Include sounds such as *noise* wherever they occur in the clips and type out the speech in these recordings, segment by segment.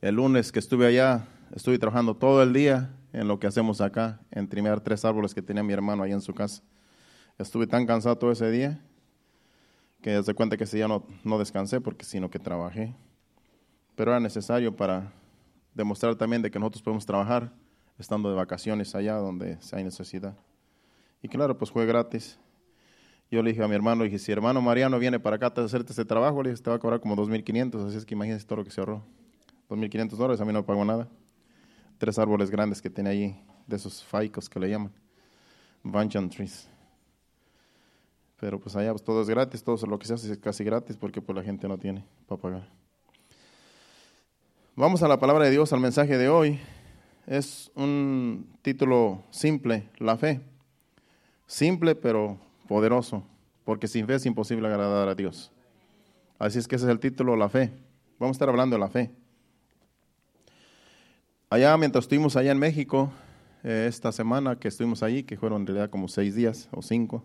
El lunes que estuve allá, estuve trabajando todo el día en lo que hacemos acá, en trimear tres árboles que tenía mi hermano ahí en su casa. Estuve tan cansado todo ese día que se cuenta que ese día no, descansé porque sino que trabajé. Pero era necesario para demostrar también de que nosotros podemos trabajar estando de vacaciones allá donde hay necesidad. Y claro, pues fue gratis. Yo le dije a mi hermano, dije, si hermano Mariano viene para acá a hacerte este trabajo, le dije, te va a cobrar como 2.500, así es que imagínese todo lo que se ahorró. 2.500 dólares, a mí no me pagó nada. Tres árboles grandes que tiene ahí, de esos faicos que le llaman, banyan trees. Pero pues allá pues, todo es gratis, todo lo que se hace es casi gratis porque pues la gente no tiene para pagar. Vamos a la palabra de Dios, al mensaje de hoy. Es un título simple, la fe. Simple pero poderoso, porque sin fe es imposible agradar a Dios. Así es que ese es el título, la fe. Vamos a estar hablando de la fe. Allá, mientras estuvimos allá en México, eh, esta semana que estuvimos allí, que fueron en realidad como seis días o cinco,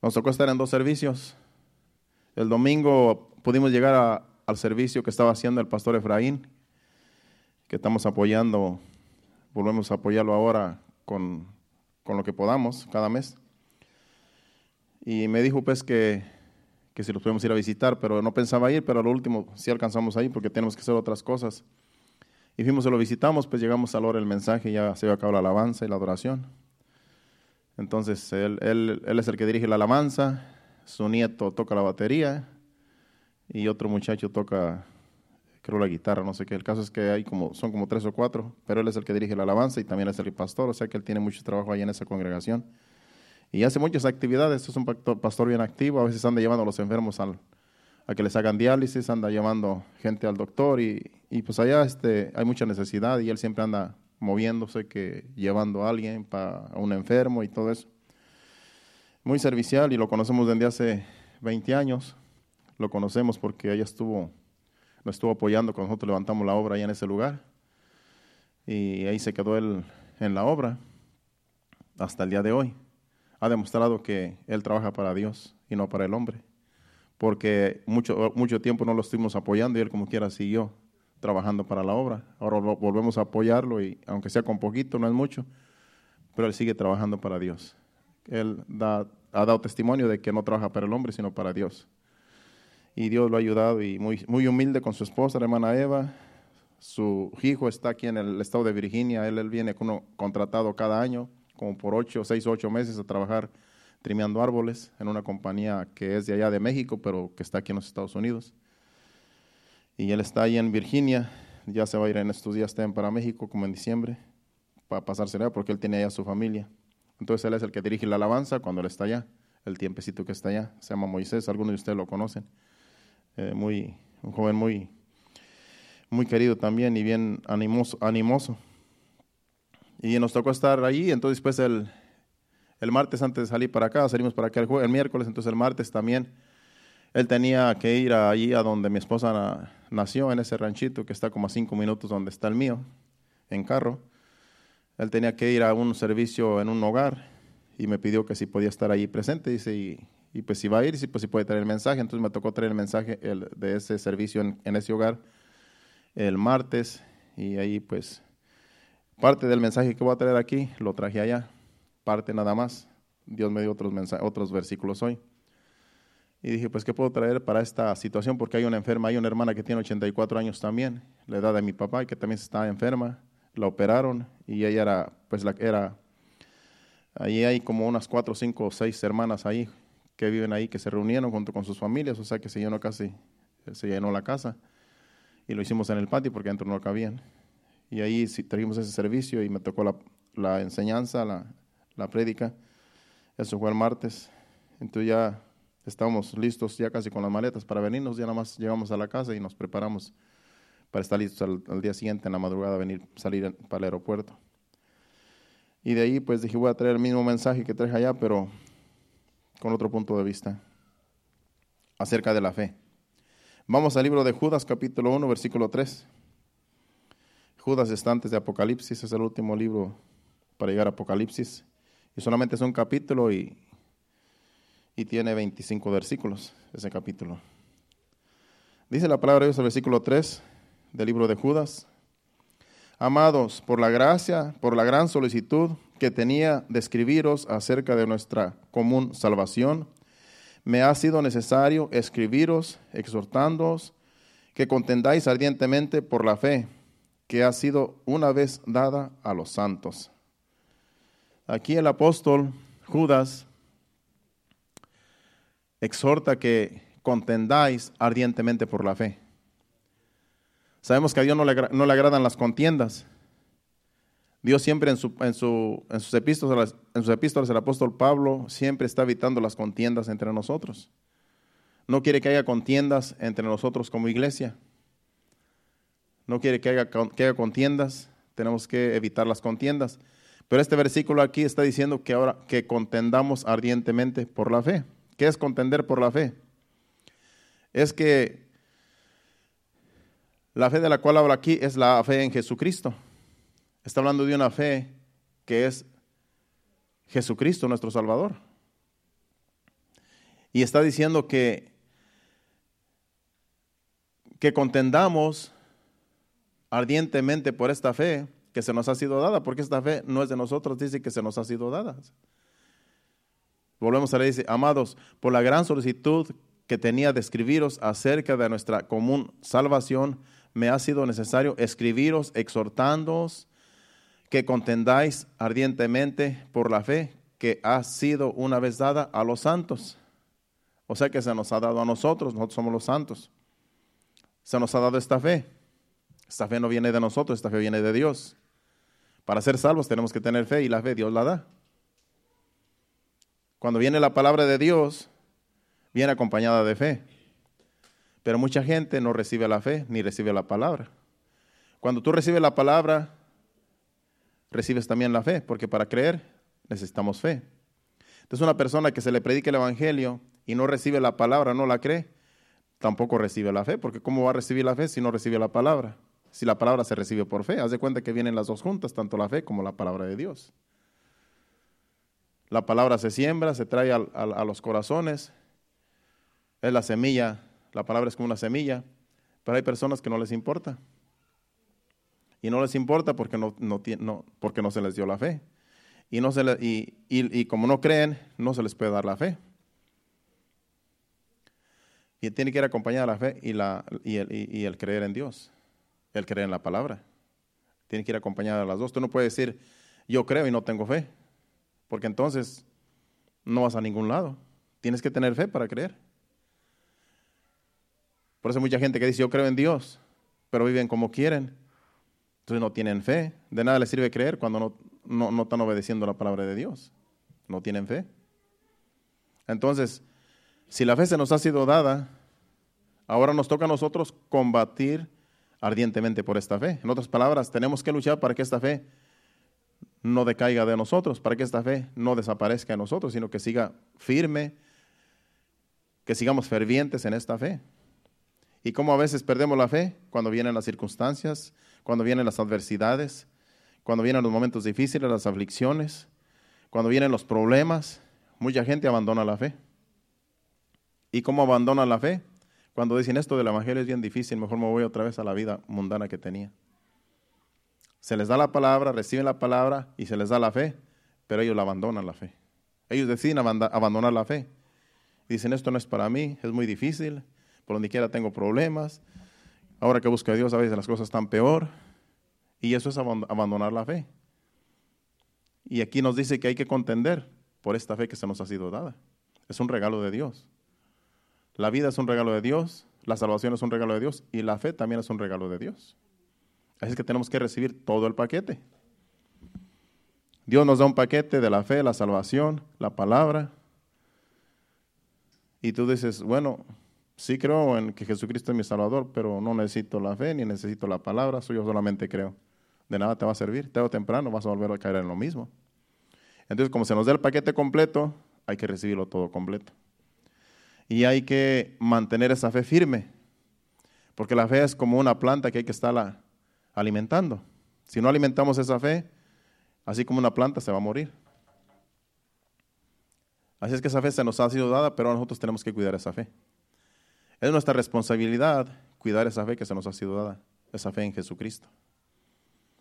nos tocó estar en dos servicios. El domingo pudimos llegar al servicio que estaba haciendo el pastor Efraín, que estamos apoyando, volvemos a apoyarlo ahora con, con lo que podamos cada mes. Y me dijo pues que, que si los podemos ir a visitar, pero no pensaba ir, pero al último sí alcanzamos ahí porque tenemos que hacer otras cosas. Y fuimos y lo visitamos, pues llegamos a la hora del mensaje, ya se iba a cabo la alabanza y la adoración. Entonces él, él, él es el que dirige la alabanza, su nieto toca la batería y otro muchacho toca, creo, la guitarra, no sé qué. El caso es que hay como, son como tres o cuatro, pero él es el que dirige la alabanza y también es el pastor, o sea que él tiene mucho trabajo ahí en esa congregación. Y hace muchas actividades, es un pastor bien activo, a veces anda llevando a los enfermos al, a que les hagan diálisis, anda llevando gente al doctor y, y, pues allá este, hay mucha necesidad y él siempre anda moviéndose, que llevando a alguien para un enfermo y todo eso. Muy servicial y lo conocemos desde hace 20 años, lo conocemos porque ella estuvo, nos estuvo apoyando cuando nosotros levantamos la obra allá en ese lugar y ahí se quedó él en la obra hasta el día de hoy ha demostrado que él trabaja para Dios y no para el hombre. Porque mucho, mucho tiempo no lo estuvimos apoyando y él como quiera siguió trabajando para la obra. Ahora volvemos a apoyarlo y aunque sea con poquito, no es mucho, pero él sigue trabajando para Dios. Él ha dado testimonio de que no trabaja para el hombre, sino para Dios. Y Dios lo ha ayudado y muy, muy humilde con su esposa, la hermana Eva. Su hijo está aquí en el estado de Virginia. Él, él viene con contratado cada año como por ocho, seis o ocho meses a trabajar trimeando árboles en una compañía que es de allá de México, pero que está aquí en los Estados Unidos. Y él está ahí en Virginia, ya se va a ir en estos días también para México, como en diciembre, para pasarse allá, porque él tiene allá su familia. Entonces él es el que dirige la alabanza cuando él está allá, el tiempecito que está allá. Se llama Moisés, algunos de ustedes lo conocen. Eh, muy, un joven muy, muy querido también y bien animoso. animoso. Y nos tocó estar ahí, entonces después el, el martes antes de salir para acá, salimos para acá el, miércoles, entonces el martes también, él tenía que ir allí a donde mi esposa nació, en ese ranchito que está como a cinco minutos donde está el mío, en carro. Él tenía que ir a un servicio en un hogar y me pidió que si podía estar allí presente, dice, y, y pues si va a ir, si, pues si puede traer el mensaje, entonces me tocó traer el mensaje de ese servicio en, en ese hogar el martes y ahí pues Parte del mensaje que voy a traer aquí lo traje allá, parte nada más. Dios me dio otros, versículos hoy. Y dije, pues, ¿qué puedo traer para esta situación? Porque hay una enferma, hay una hermana que tiene 84 años también, la edad de mi papá, que también está enferma. La operaron y ella era, pues, la era, ahí hay como unas cuatro, cinco o seis hermanas ahí que viven ahí, que se reunieron junto con sus familias, o sea que se llenó casi, se llenó la casa. Y lo hicimos en el patio porque dentro no cabían. Y ahí trajimos ese servicio y me tocó la, la enseñanza, la, la prédica. Eso fue el martes. Entonces ya estábamos listos ya casi con las maletas para venirnos. Ya nada más llegamos a la casa y nos preparamos para estar listos al, día siguiente en la madrugada, venir, salir para el aeropuerto. Y de ahí pues dije, voy a traer el mismo mensaje que traje allá, pero con otro punto de vista, acerca de la fe. Vamos al libro de Judas, capítulo 1, versículo 3. Judas está antes de Apocalipsis, es el último libro para llegar a Apocalipsis. Solamente es un capítulo y, y tiene 25 versículos ese capítulo. Dice la palabra de Dios, el versículo 3, del libro de Judas. Amados, por la gracia, por la gran solicitud que tenía de escribiros acerca de nuestra común salvación, me ha sido necesario escribiros, exhortándoos que contendáis ardientemente por la fe que ha sido una vez dada a los santos. Aquí el apóstol Judas exhorta que contendáis ardientemente por la fe. Sabemos que a Dios no le, no le agradan las contiendas. Dios siempre en, su, en, su, en, sus epístolas, el apóstol Pablo siempre está evitando las contiendas entre nosotros. No quiere que haya contiendas entre nosotros como iglesia. No quiere que haya contiendas. Tenemos que evitar las contiendas. Pero este versículo aquí está diciendo que ahora que contendamos ardientemente por la fe. ¿Qué es contender por la fe? Es que la fe de la cual habla aquí es la fe en Jesucristo. Está hablando de una fe que es Jesucristo, nuestro Salvador. Y está diciendo que, que contendamos ardientemente por esta fe que se nos ha sido dada, porque esta fe no es de nosotros, dice que se nos ha sido dada. Volvemos a leer, dice, amados, por la gran solicitud que tenía de escribiros acerca de nuestra común salvación, me ha sido necesario escribiros exhortándoos que contendáis ardientemente por la fe que ha sido una vez dada a los santos. O sea que se nos ha dado a nosotros, nosotros somos los santos. Se nos ha dado esta fe. Esta fe no viene de nosotros, esta fe viene de Dios. Para ser salvos tenemos que tener fe y la fe Dios la da. Cuando viene la palabra de Dios, viene acompañada de fe. Pero mucha gente no recibe la fe ni recibe la palabra. Cuando tú recibes la palabra, recibes también la fe, porque para creer necesitamos fe. Entonces una persona que se le predica el Evangelio y no recibe la palabra, no la cree, tampoco recibe la fe, porque ¿cómo va a recibir la fe si no recibe la palabra? Si la palabra se recibe por fe, haz de cuenta que vienen las dos juntas, tanto la fe como la palabra de Dios. La palabra se siembra, se trae a los corazones, es la semilla la palabra es como una semilla, pero hay personas que no les importa. Y no les importa porque no, no, porque no se les dio la fe. Y, no se y, y, como no creen, no se les puede dar la fe. Y tiene que ir acompañada la fe y, la, y, el, y el creer en Dios, el creer en la palabra. Tiene que ir acompañada de las dos. Tú no puedes decir, yo creo y no tengo fe, porque entonces no vas a ningún lado. Tienes que tener fe para creer. Por eso hay mucha gente que dice, yo creo en Dios, pero viven como quieren. Entonces no tienen fe. De nada les sirve creer cuando no, no, están obedeciendo la palabra de Dios. No tienen fe. Entonces, si la fe se nos ha sido dada, ahora nos toca a nosotros combatir ardientemente por esta fe. En otras palabras, tenemos que luchar para que esta fe no decaiga de nosotros, para que esta fe no desaparezca de nosotros, sino que siga firme, que sigamos fervientes en esta fe. Y cómo a veces perdemos la fe cuando vienen las circunstancias, cuando vienen las adversidades, cuando vienen los momentos difíciles, las aflicciones, cuando vienen los problemas. Mucha gente abandona la fe. ¿Y cómo abandona la fe? Cuando dicen esto del Evangelio es bien difícil, mejor me voy otra vez a la vida mundana que tenía. Se les da la palabra, reciben la palabra y se les da la fe, pero ellos la abandonan la fe. Ellos deciden abandonar la fe. Dicen, esto no es para mí, es muy difícil, por donde quiera tengo problemas. Ahora que busco a Dios a veces las cosas están peor. Y eso es abandonar la fe. Y aquí nos dice que hay que contender por esta fe que se nos ha sido dada. Es un regalo de Dios. La vida es un regalo de Dios, la salvación es un regalo de Dios y la fe también es un regalo de Dios. Así es que tenemos que recibir todo el paquete. Dios nos da un paquete de la fe, la salvación, la palabra. Y tú dices, bueno, Sí creo en que Jesucristo es mi Salvador, pero no necesito la fe ni necesito la palabra, yo solamente creo. De nada te va a servir, tarde o temprano vas a volver a caer en lo mismo. Entonces, como se nos da el paquete completo, hay que recibirlo todo completo. Y hay que mantener esa fe firme, porque la fe es como una planta que hay que estarla alimentando. Si no alimentamos esa fe, así como una planta se va a morir. Así es que esa fe se nos ha sido dada, pero nosotros tenemos que cuidar esa fe. Es nuestra responsabilidad cuidar esa fe que se nos ha sido dada. esa fe en Jesucristo.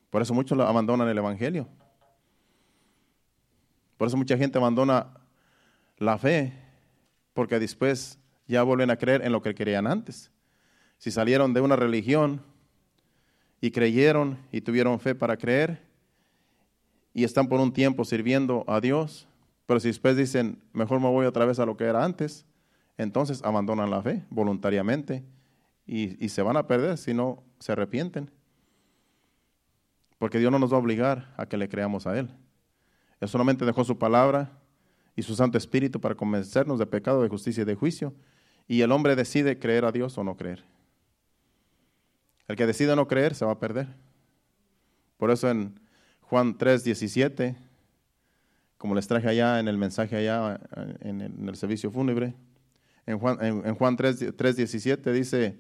Por eso muchos abandonan el Evangelio. Por eso mucha gente abandona la fe, porque después ya vuelven a creer en lo que creían antes. Si salieron de una religión y creyeron y tuvieron fe para creer y están por un tiempo sirviendo a Dios, pero si después dicen, mejor me voy otra vez a lo que era antes, entonces abandonan la fe voluntariamente y, y se van a perder si no se arrepienten. Porque Dios no nos va a obligar a que le creamos a Él. Él solamente dejó su palabra y su Santo Espíritu para convencernos de pecado, de justicia y de juicio. Y el hombre decide creer a Dios o no creer. El que decide no creer se va a perder. Por eso en Juan 3, 17, como les traje allá en el mensaje allá en el, servicio fúnebre, en Juan, en, Juan 3, 3, 17 dice,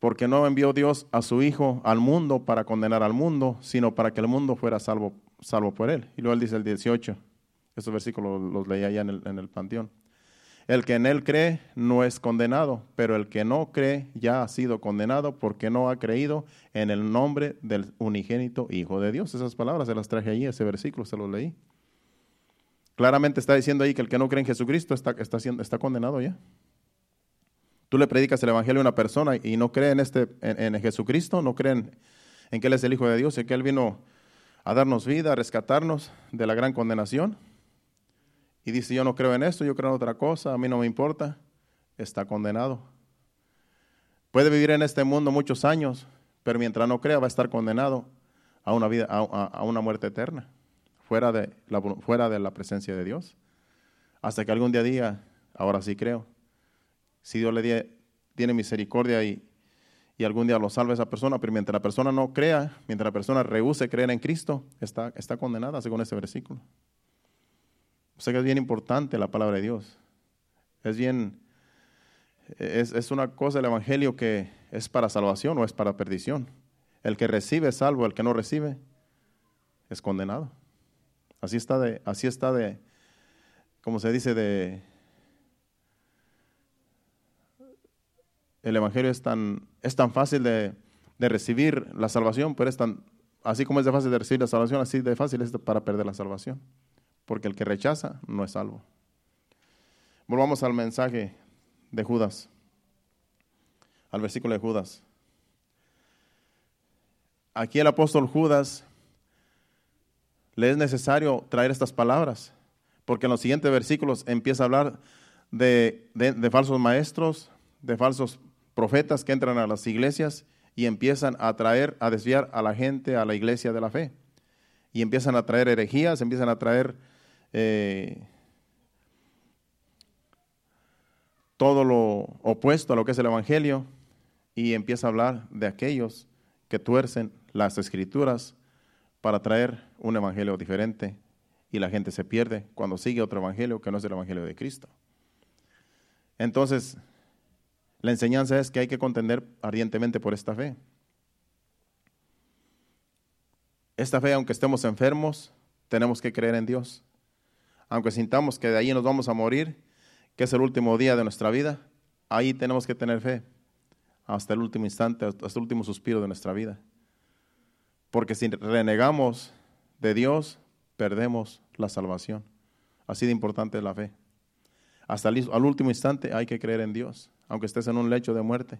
porque no envió Dios a su Hijo al mundo para condenar al mundo, sino para que el mundo fuera salvo, salvo por él. Y luego él dice el 18, estos versículos los, leía allá en el, en el panteón. El que en él cree no es condenado, pero el que no cree ya ha sido condenado porque no ha creído en el nombre del unigénito Hijo de Dios. Esas palabras se las traje allí, ese versículo se los leí. Claramente está diciendo ahí que el que no cree en Jesucristo está, está, está condenado ya. Tú le predicas el Evangelio a una persona y no cree en, este, en, Jesucristo, no creen en que Él es el Hijo de Dios y que Él vino a darnos vida, a rescatarnos de la gran condenación. Y dice, yo no creo en esto, yo creo en otra cosa, a mí no me importa, está condenado. Puede vivir en este mundo muchos años, pero mientras no crea va a estar condenado a una, vida, a, una muerte eterna, fuera de, la, fuera de la presencia de Dios. Hasta que algún día diga, ahora sí creo si Dios le tiene misericordia y, algún día lo salva a esa persona, pero mientras la persona no crea, mientras la persona rehúse creer en Cristo, está, está condenada según ese versículo. O sea que es bien importante la palabra de Dios. Es bien, es, es una cosa el Evangelio que es para salvación o es para perdición. El que recibe es salvo, el que no recibe es condenado. Así está de, así está de, como se dice, de, el Evangelio es tan, es tan fácil de, recibir la salvación, pero es tan, así como es de fácil de recibir la salvación, así de fácil es para perder la salvación. Porque el que rechaza no es salvo. Volvamos al mensaje de Judas, al versículo de Judas. Aquí el apóstol Judas le es necesario traer estas palabras, porque en los siguientes versículos empieza a hablar de, de falsos maestros, de falsos profetas que entran a las iglesias y empiezan a traer, a desviar a la gente a la iglesia de la fe. Y empiezan a traer herejías, empiezan a traer eh, todo lo opuesto a lo que es el Evangelio y empieza a hablar de aquellos que tuercen las escrituras para traer un Evangelio diferente y la gente se pierde cuando sigue otro Evangelio que no es el Evangelio de Cristo. Entonces, la enseñanza es que hay que contender ardientemente por esta fe. Esta fe, aunque estemos enfermos, tenemos que creer en Dios. Aunque sintamos que de ahí nos vamos a morir, que es el último día de nuestra vida, ahí tenemos que tener fe hasta el último instante, hasta el último suspiro de nuestra vida. Porque si renegamos de Dios, perdemos la salvación. Así de importante es la fe. Hasta el al último instante hay que creer en Dios aunque estés en un lecho de muerte,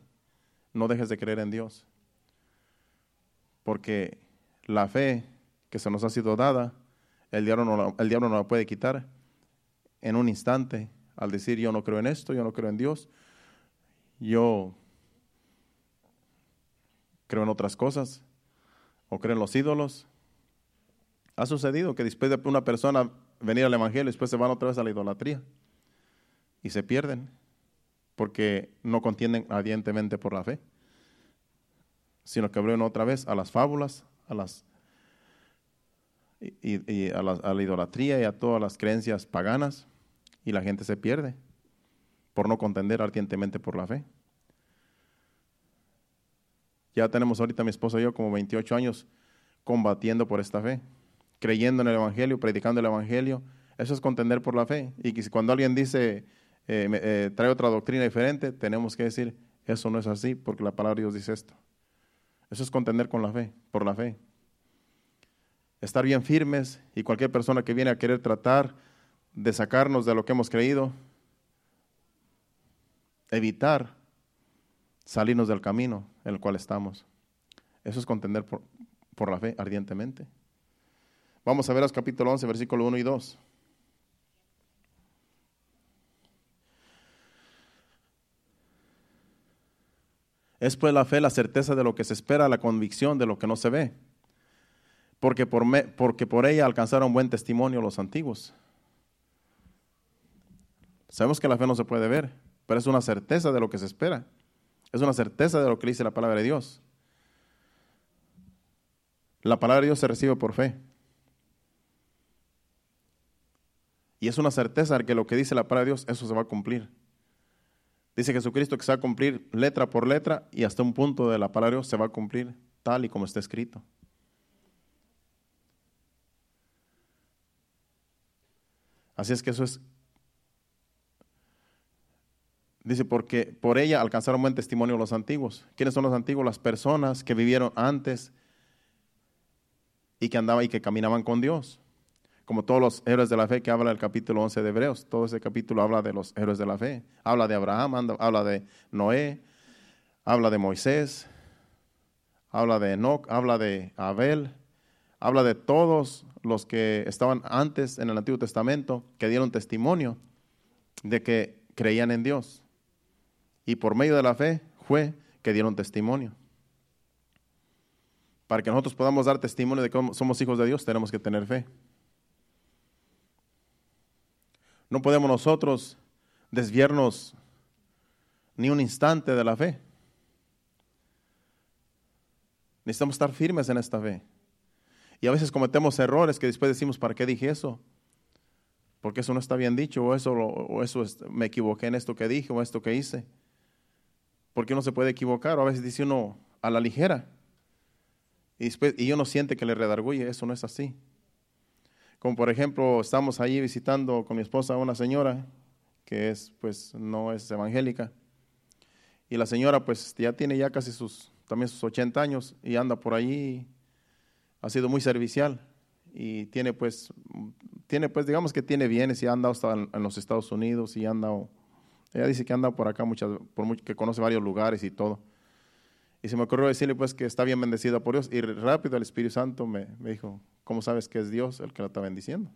no dejes de creer en Dios. Porque la fe que se nos ha sido dada, el diablo no, el diablo no la puede quitar en un instante al decir yo no creo en esto, yo no creo en Dios, yo creo en otras cosas o creo en los ídolos. Ha sucedido que después de una persona venir al Evangelio, después se van otra vez a la idolatría y se pierden porque no contienden ardientemente por la fe, sino que abren otra vez a las fábulas, a las y, a, la, idolatría y a todas las creencias paganas, y la gente se pierde por no contender ardientemente por la fe. Ya tenemos ahorita mi esposo y yo como 28 años combatiendo por esta fe, creyendo en el Evangelio, predicando el Evangelio. Eso es contender por la fe. Y cuando alguien dice, eh, eh, trae otra doctrina diferente, tenemos que decir, eso no es así, porque la palabra de Dios dice esto. Eso es contender con la fe, por la fe. Estar bien firmes y cualquier persona que viene a querer tratar de sacarnos de lo que hemos creído, evitar salirnos del camino en el cual estamos. Eso es contender por, por la fe ardientemente. Vamos a ver los capítulo 11, versículo 1 y 2. Es pues la fe la certeza de lo que se espera, la convicción de lo que no se ve. Porque por, porque por ella alcanzaron buen testimonio los antiguos. Sabemos que la fe no se puede ver, pero es una certeza de lo que se espera. Es una certeza de lo que dice la palabra de Dios. La palabra de Dios se recibe por fe. Y es una certeza de que lo que dice la palabra de Dios, eso se va a cumplir. Dice Jesucristo que se va a cumplir letra por letra y hasta un punto de la palabra de Dios se va a cumplir tal y como está escrito. Así es que eso es. Dice, porque por ella alcanzaron buen testimonio los antiguos. ¿Quiénes son los antiguos? Las personas que vivieron antes y que andaban y que caminaban con Dios como todos los héroes de la fe que habla el capítulo 11 de Hebreos. Todo ese capítulo habla de los héroes de la fe. Habla de Abraham, habla de Noé, habla de Moisés, habla de Enoch, habla de Abel, habla de todos los que estaban antes en el Antiguo Testamento, que dieron testimonio de que creían en Dios. Y por medio de la fe fue que dieron testimonio. Para que nosotros podamos dar testimonio de que somos hijos de Dios, tenemos que tener fe. No podemos nosotros desviarnos ni un instante de la fe. Necesitamos estar firmes en esta fe. Y a veces cometemos errores que después decimos, ¿para qué dije eso? Porque eso no está bien dicho, o eso, o eso me equivoqué en esto que dije, o esto que hice. Porque uno se puede equivocar, o a veces dice uno a la ligera. Y, después, y uno siente que le redarguye, eso no es así. Como por ejemplo, estamos allí visitando con mi esposa a una señora que es, pues, no es evangélica. Y la señora, pues, ya tiene ya casi sus, también sus 80 años y anda por allí, ha sido muy servicial y tiene, pues, tiene, pues, digamos que tiene bienes y ha andado hasta en, los Estados Unidos y ha andado, ella dice que anda por acá muchas, por que conoce varios lugares y todo. Y se me ocurrió decirle pues que está bien bendecida por Dios. Y rápido el Espíritu Santo me, me, dijo, ¿cómo sabes que es Dios el que la está bendiciendo?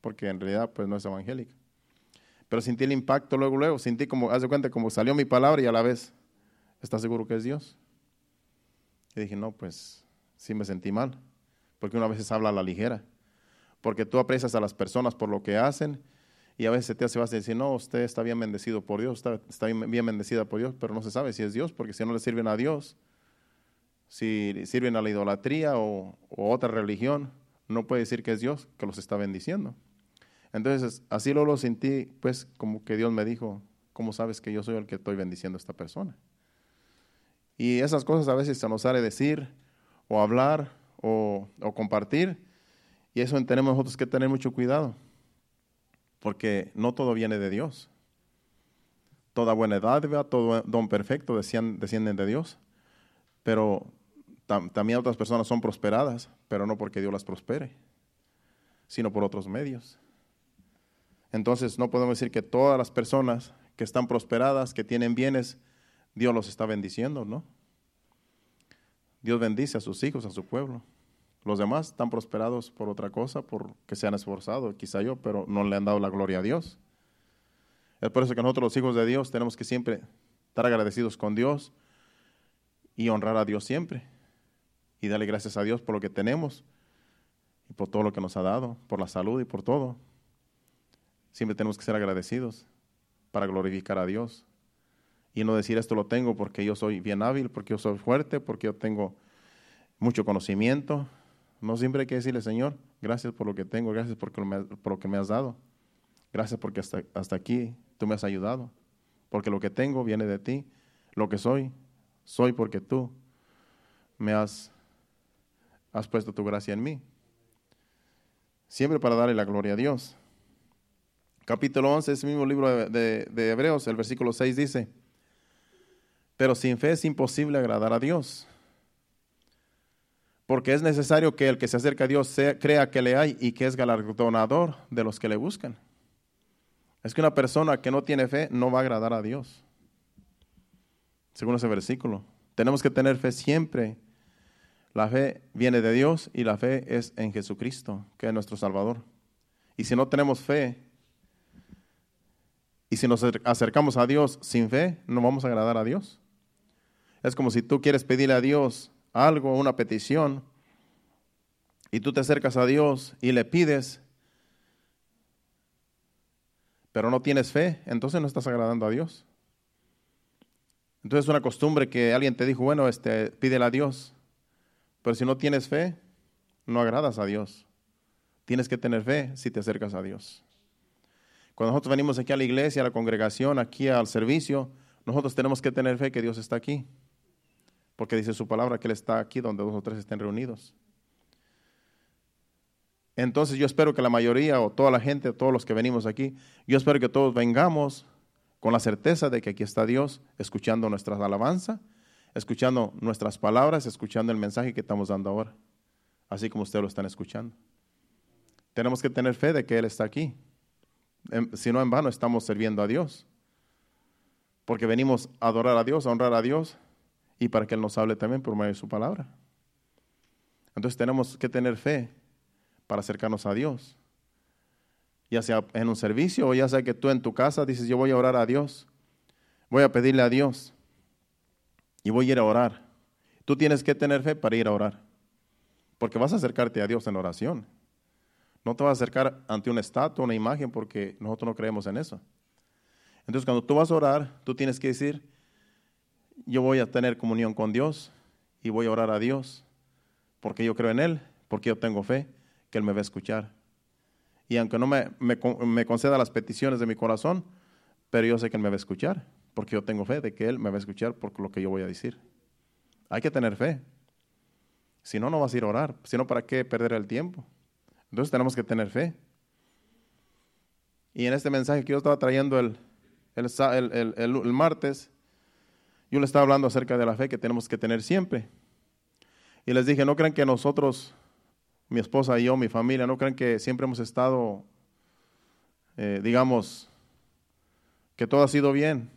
Porque en realidad pues no es evangélica. Pero sentí el impacto luego, luego, sentí como, haz de cuenta, como salió mi palabra y a la vez, ¿estás seguro que es Dios? Y dije, no, pues sí me sentí mal. Porque una vez habla a la ligera. Porque tú aprecias a las personas por lo que hacen y a veces te hace a decir, no, usted está bien bendecido por Dios, está, está bien bendecida por Dios, pero no se sabe si es Dios, porque si no le sirven a Dios, si sirven a la idolatría o, otra religión, no puede decir que es Dios que los está bendiciendo. Entonces, así lo, lo sentí, pues como que Dios me dijo, ¿cómo sabes que yo soy el que estoy bendiciendo a esta persona? Y esas cosas a veces se nos sale decir o hablar o, compartir, y eso tenemos nosotros que tener mucho cuidado porque no todo viene de Dios. Toda buena edad, todo don perfecto descienden de Dios, pero también otras personas son prosperadas, pero no porque Dios las prospere, sino por otros medios. Entonces no podemos decir que todas las personas que están prosperadas, que tienen bienes, Dios los está bendiciendo, ¿no? Dios bendice a sus hijos, a su pueblo. Los demás están prosperados por otra cosa, porque se han esforzado, quizá yo, pero no le han dado la gloria a Dios. Es por eso que nosotros los hijos de Dios tenemos que siempre estar agradecidos con Dios y honrar a Dios siempre. Y darle gracias a Dios por lo que tenemos y por todo lo que nos ha dado, por la salud y por todo. Siempre tenemos que ser agradecidos para glorificar a Dios. Y no decir esto lo tengo porque yo soy bien hábil, porque yo soy fuerte, porque yo tengo mucho conocimiento, no siempre hay que decirle, Señor, gracias por lo que tengo, gracias por, lo que me has dado. Gracias porque hasta, hasta aquí tú me has ayudado. Porque lo que tengo viene de ti. Lo que soy, soy porque tú me has, has puesto tu gracia en mí. Siempre para darle la gloria a Dios. Capítulo 11, ese mismo libro de, de Hebreos, el versículo 6 dice, pero sin fe es imposible agradar a Dios Porque es necesario que el que se acerca a Dios crea que le hay y que es galardonador de los que le buscan. Es que una persona que no tiene fe no va a agradar a Dios. Según ese versículo. Tenemos que tener fe siempre. La fe viene de Dios y la fe es en Jesucristo, que es nuestro Salvador. Y si no tenemos fe, y si nos acercamos a Dios sin fe, no vamos a agradar a Dios. Es como si tú quieres pedirle a Dios algo, una petición, y tú te acercas a Dios y le pides, pero no tienes fe, entonces no estás agradando a Dios. Entonces es una costumbre que alguien te dijo, bueno, este, pídele a Dios, pero si no tienes fe, no agradas a Dios. Tienes que tener fe si te acercas a Dios. Cuando nosotros venimos aquí a la iglesia, a la congregación, aquí al servicio, nosotros tenemos que tener fe que Dios está aquí. Porque dice su palabra que Él está aquí donde dos o tres estén reunidos. Entonces yo espero que la mayoría o toda la gente, todos los que venimos aquí, yo espero que todos vengamos con la certeza de que aquí está Dios escuchando nuestras alabanzas, escuchando nuestras palabras, escuchando el mensaje que estamos dando ahora, así como ustedes lo están escuchando. Tenemos que tener fe de que Él está aquí. Si no, en vano estamos sirviendo a Dios. Porque venimos a adorar a Dios, a honrar a Dios y para que Él nos hable también por medio de su palabra. Entonces tenemos que tener fe para acercarnos a Dios. Ya sea en un servicio o ya sea que tú en tu casa dices, yo voy a orar a Dios, voy a pedirle a Dios y voy a ir a orar. Tú tienes que tener fe para ir a orar, porque vas a acercarte a Dios en oración. No te vas a acercar ante una estatua, una imagen, porque nosotros no creemos en eso. Entonces, cuando tú vas a orar, tú tienes que decir, yo voy a tener comunión con Dios y voy a orar a Dios, porque yo creo en Él, porque yo tengo fe que Él me va a escuchar. Y aunque no me, me, conceda las peticiones de mi corazón, pero yo sé que Él me va a escuchar, porque yo tengo fe de que Él me va a escuchar por lo que yo voy a decir. Hay que tener fe. Si no, no vas a ir a orar. Si no, ¿para qué perder el tiempo? Entonces tenemos que tener fe. Y en este mensaje que yo estaba trayendo el, el, martes, yo le estaba hablando acerca de la fe que tenemos que tener siempre. Y les dije, no crean que nosotros, mi esposa y yo, mi familia, no crean que siempre hemos estado, eh, digamos, que todo ha sido bien.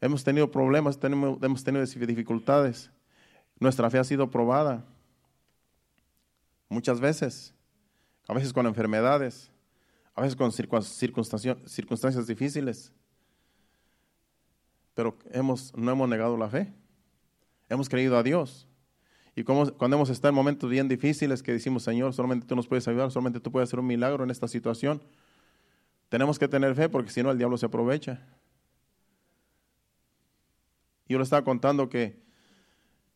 Hemos tenido problemas, tenemos, hemos tenido dificultades. Nuestra fe ha sido probada. Muchas veces, a veces con enfermedades, a veces con circunstancias, circunstancias difíciles. Pero hemos, no hemos negado la fe. Hemos creído a Dios. Y como, cuando hemos estado en momentos bien difíciles que decimos, Señor, solamente tú nos puedes ayudar, solamente tú puedes hacer un milagro en esta situación, tenemos que tener fe porque si no el diablo se aprovecha. Yo le estaba contando que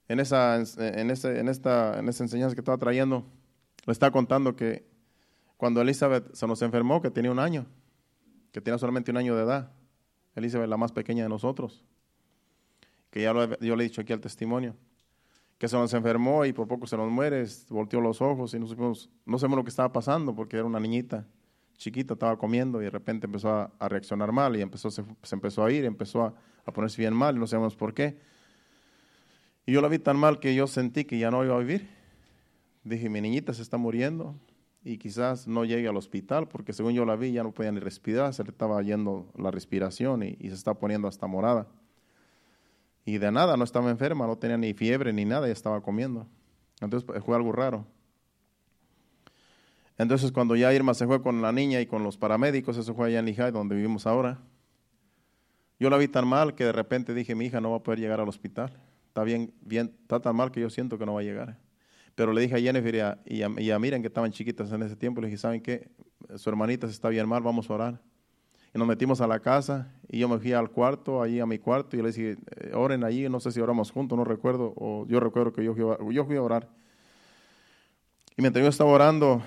en esa, en, ese, en, esta, en esa enseñanza que estaba trayendo, le está contando que cuando Elizabeth se nos enfermó, que tenía un año, que tenía solamente un año de edad, Elizabeth la más pequeña de nosotros, que ya yo le he dicho aquí al testimonio, que se nos enfermó y por poco se nos muere, volteó los ojos y no supimos, no sabemos lo que estaba pasando porque era una niñita chiquita, estaba comiendo y de repente empezó a, reaccionar mal y empezó, se, empezó a ir, empezó a, a, ponerse bien mal y no sabemos por qué. Y yo la vi tan mal que yo sentí que ya no iba a vivir Dije, mi niñita se está muriendo y quizás no llegue al hospital porque según yo la vi ya no podía ni respirar, se le estaba yendo la respiración y, se está poniendo hasta morada. Y de nada, no estaba enferma, no tenía ni fiebre ni nada, ya estaba comiendo. Entonces pues, fue algo raro. Entonces cuando ya Irma se fue con la niña y con los paramédicos, eso fue allá en Lijay, donde vivimos ahora. Yo la vi tan mal que de repente dije, mi hija no va a poder llegar al hospital. Está bien, bien, está tan mal que yo siento que no va a llegar. Pero le dije a Jennifer y a, y Miren, que estaban chiquitas en ese tiempo, le dije, ¿saben qué? Su hermanita se está bien mal, vamos a orar. Y nos metimos a la casa y yo me fui al cuarto, allí a mi cuarto, y le dije, eh, oren allí, no sé si oramos juntos, no recuerdo, o yo recuerdo que yo fui, a, orar. Y mientras yo estaba orando,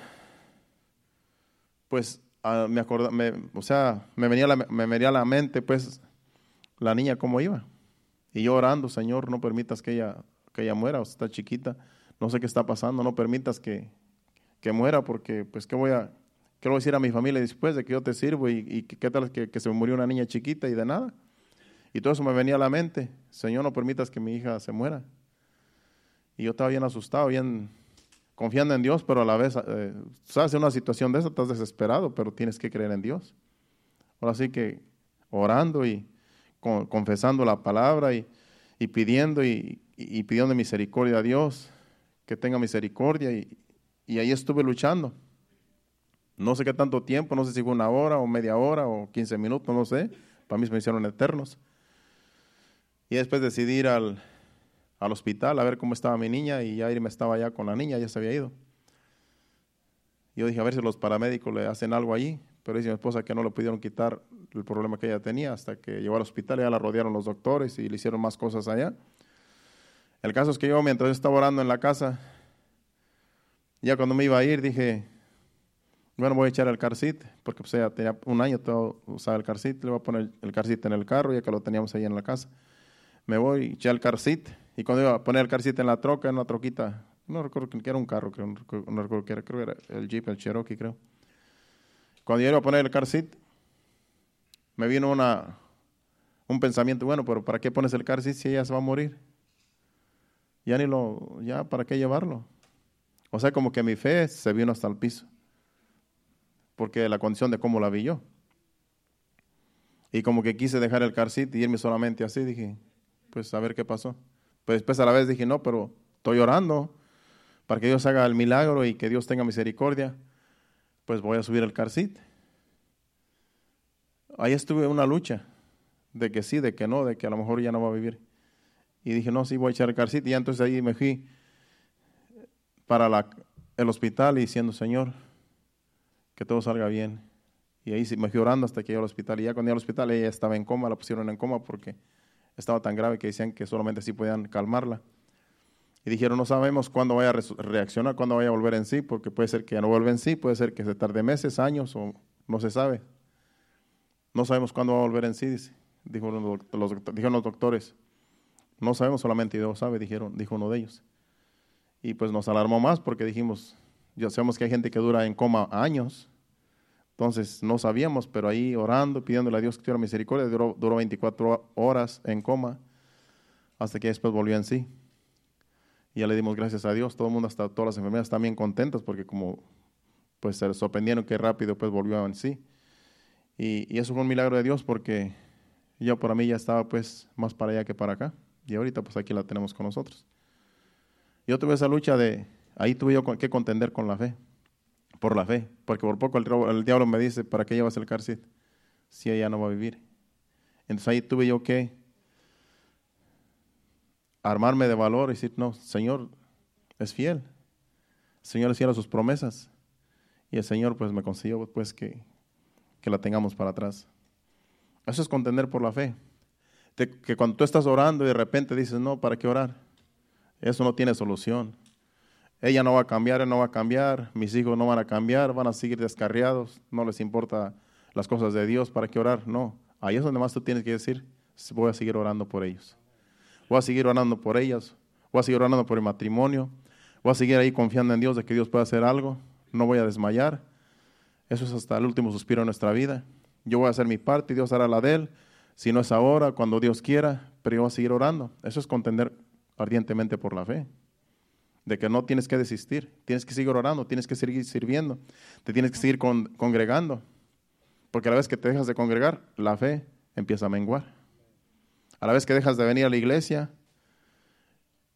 pues me acordé, o sea, me venía, la, me venía a la mente, pues, la niña cómo iba. Y yo orando, Señor, no permitas que ella, que ella muera, o está chiquita no sé qué está pasando, no permitas que, muera porque pues qué voy a, qué voy a decir a mi familia después de que yo te sirvo y, qué tal que, que, se murió una niña chiquita y de nada. Y todo eso me venía a la mente, Señor, no permitas que mi hija se muera. Y yo estaba bien asustado, bien confiando en Dios, pero a la vez, eh, sabes, en una situación de esa estás desesperado, pero tienes que creer en Dios. Ahora sí que orando y confesando la palabra y, pidiendo y, pidiendo misericordia a Dios, que tenga misericordia. Y, y ahí estuve luchando. No sé qué tanto tiempo, no sé si fue una hora o media hora o 15 minutos, no sé. Para mí se me hicieron eternos. Y después decidí ir al, al hospital a ver cómo estaba mi niña y ya me estaba allá con la niña, ya se había ido. Yo dije, a ver si los paramédicos le hacen algo allí, pero dice mi esposa que no le pudieron quitar el problema que ella tenía hasta que llegó al hospital, ya la rodearon los doctores y le hicieron más cosas allá. El caso es que yo mientras estaba orando en la casa, ya cuando me iba a ir dije, bueno, voy a echar el carcit, porque pues ya tenía un año todo usaba el carcit, le voy a poner el carcit en el carro, ya que lo teníamos ahí en la casa. Me voy, eché el carcit, y cuando iba a poner el carcit en la troca, en la troquita, no recuerdo que era un carro, creo, no recuerdo que era, creo que era el Jeep, el Cherokee, creo. Cuando yo iba a poner el carcit, me vino una, un pensamiento, bueno, pero ¿para qué pones el carcit si ella se va a morir? Ya ni lo, ya, ¿para qué llevarlo? O sea, como que mi fe se vino hasta el piso porque la condición de cómo la vi yo. Y como que quise dejar el car y irme solamente así, dije, pues a ver qué pasó. Pues después a la vez dije, no, pero estoy orando para que Dios haga el milagro y que Dios tenga misericordia, pues voy a subir el car Ahí estuve una lucha de que sí, de que no, de que a lo mejor ya no va a vivir. Y dije, no, sí, voy a echar el car Y entonces ahí me fui para el hospital y diciendo, Señor, que todo salga bien. Y ahí me fui orando hasta que llegué al hospital. Y ya cuando llegué al hospital ella estaba en coma, la pusieron en coma porque estaba tan grave que decían que solamente así podían calmarla. Y dijeron, no sabemos cuándo vaya a reaccionar, cuándo vaya a volver en sí, porque puede ser que ya no vuelva en sí, puede ser que se tarde meses, años, o no se sabe. No sabemos cuándo va a volver en sí, dice. Dijo los, dijeron los doctores. No sabemos, solamente Dios sabe, dijeron, dijo uno de ellos. Y pues nos alarmó más porque dijimos, ya sabemos que hay gente que dura en coma años. Entonces no sabíamos, pero ahí orando, pidiéndole a Dios que tuviera misericordia, duró, duró 24 horas en coma hasta que después volvió en sí. Y ya le dimos gracias a Dios. Todo el mundo, hasta todas las enfermeras, están bien contentas porque como pues se sorprendieron que rápido pues volvió en sí. Y, y, eso fue un milagro de Dios porque yo por mí ya estaba pues más para allá que para acá. Y ahorita pues aquí la tenemos con nosotros. Yo tuve esa lucha de, Ahí tuve yo que contender con la fe, por la fe, porque por poco el, diablo me dice, ¿para qué llevas el cárcel si ella no va a vivir? Entonces ahí tuve yo que armarme de valor y decir, no, Señor es fiel, el Señor es sus promesas y el Señor pues me consiguió pues que, que la tengamos para atrás. Eso es contender por la fe. Que cuando tú estás orando y de repente dices, no, ¿para qué orar? Eso no tiene solución. Ella no va a cambiar, él no va a cambiar, mis hijos no van a cambiar, van a seguir descarriados, no les importa las cosas de Dios, ¿para qué orar? No, ahí es donde más tú tienes que decir, voy a seguir orando por ellos. Voy a seguir orando por ellas, voy a seguir orando por el matrimonio, voy a seguir ahí confiando en Dios de que Dios puede hacer algo, no voy a desmayar. Eso es hasta el último suspiro de nuestra vida. Yo voy a hacer mi parte y Dios hará la de él. Si no es ahora, cuando Dios quiera, pero yo voy a seguir orando. Eso es contender ardientemente por la fe. De que no tienes que desistir, tienes que seguir orando, tienes que seguir sirviendo, te tienes que seguir congregando, porque a la vez que te dejas de congregar, la fe empieza a menguar. A la vez que dejas de venir a la iglesia,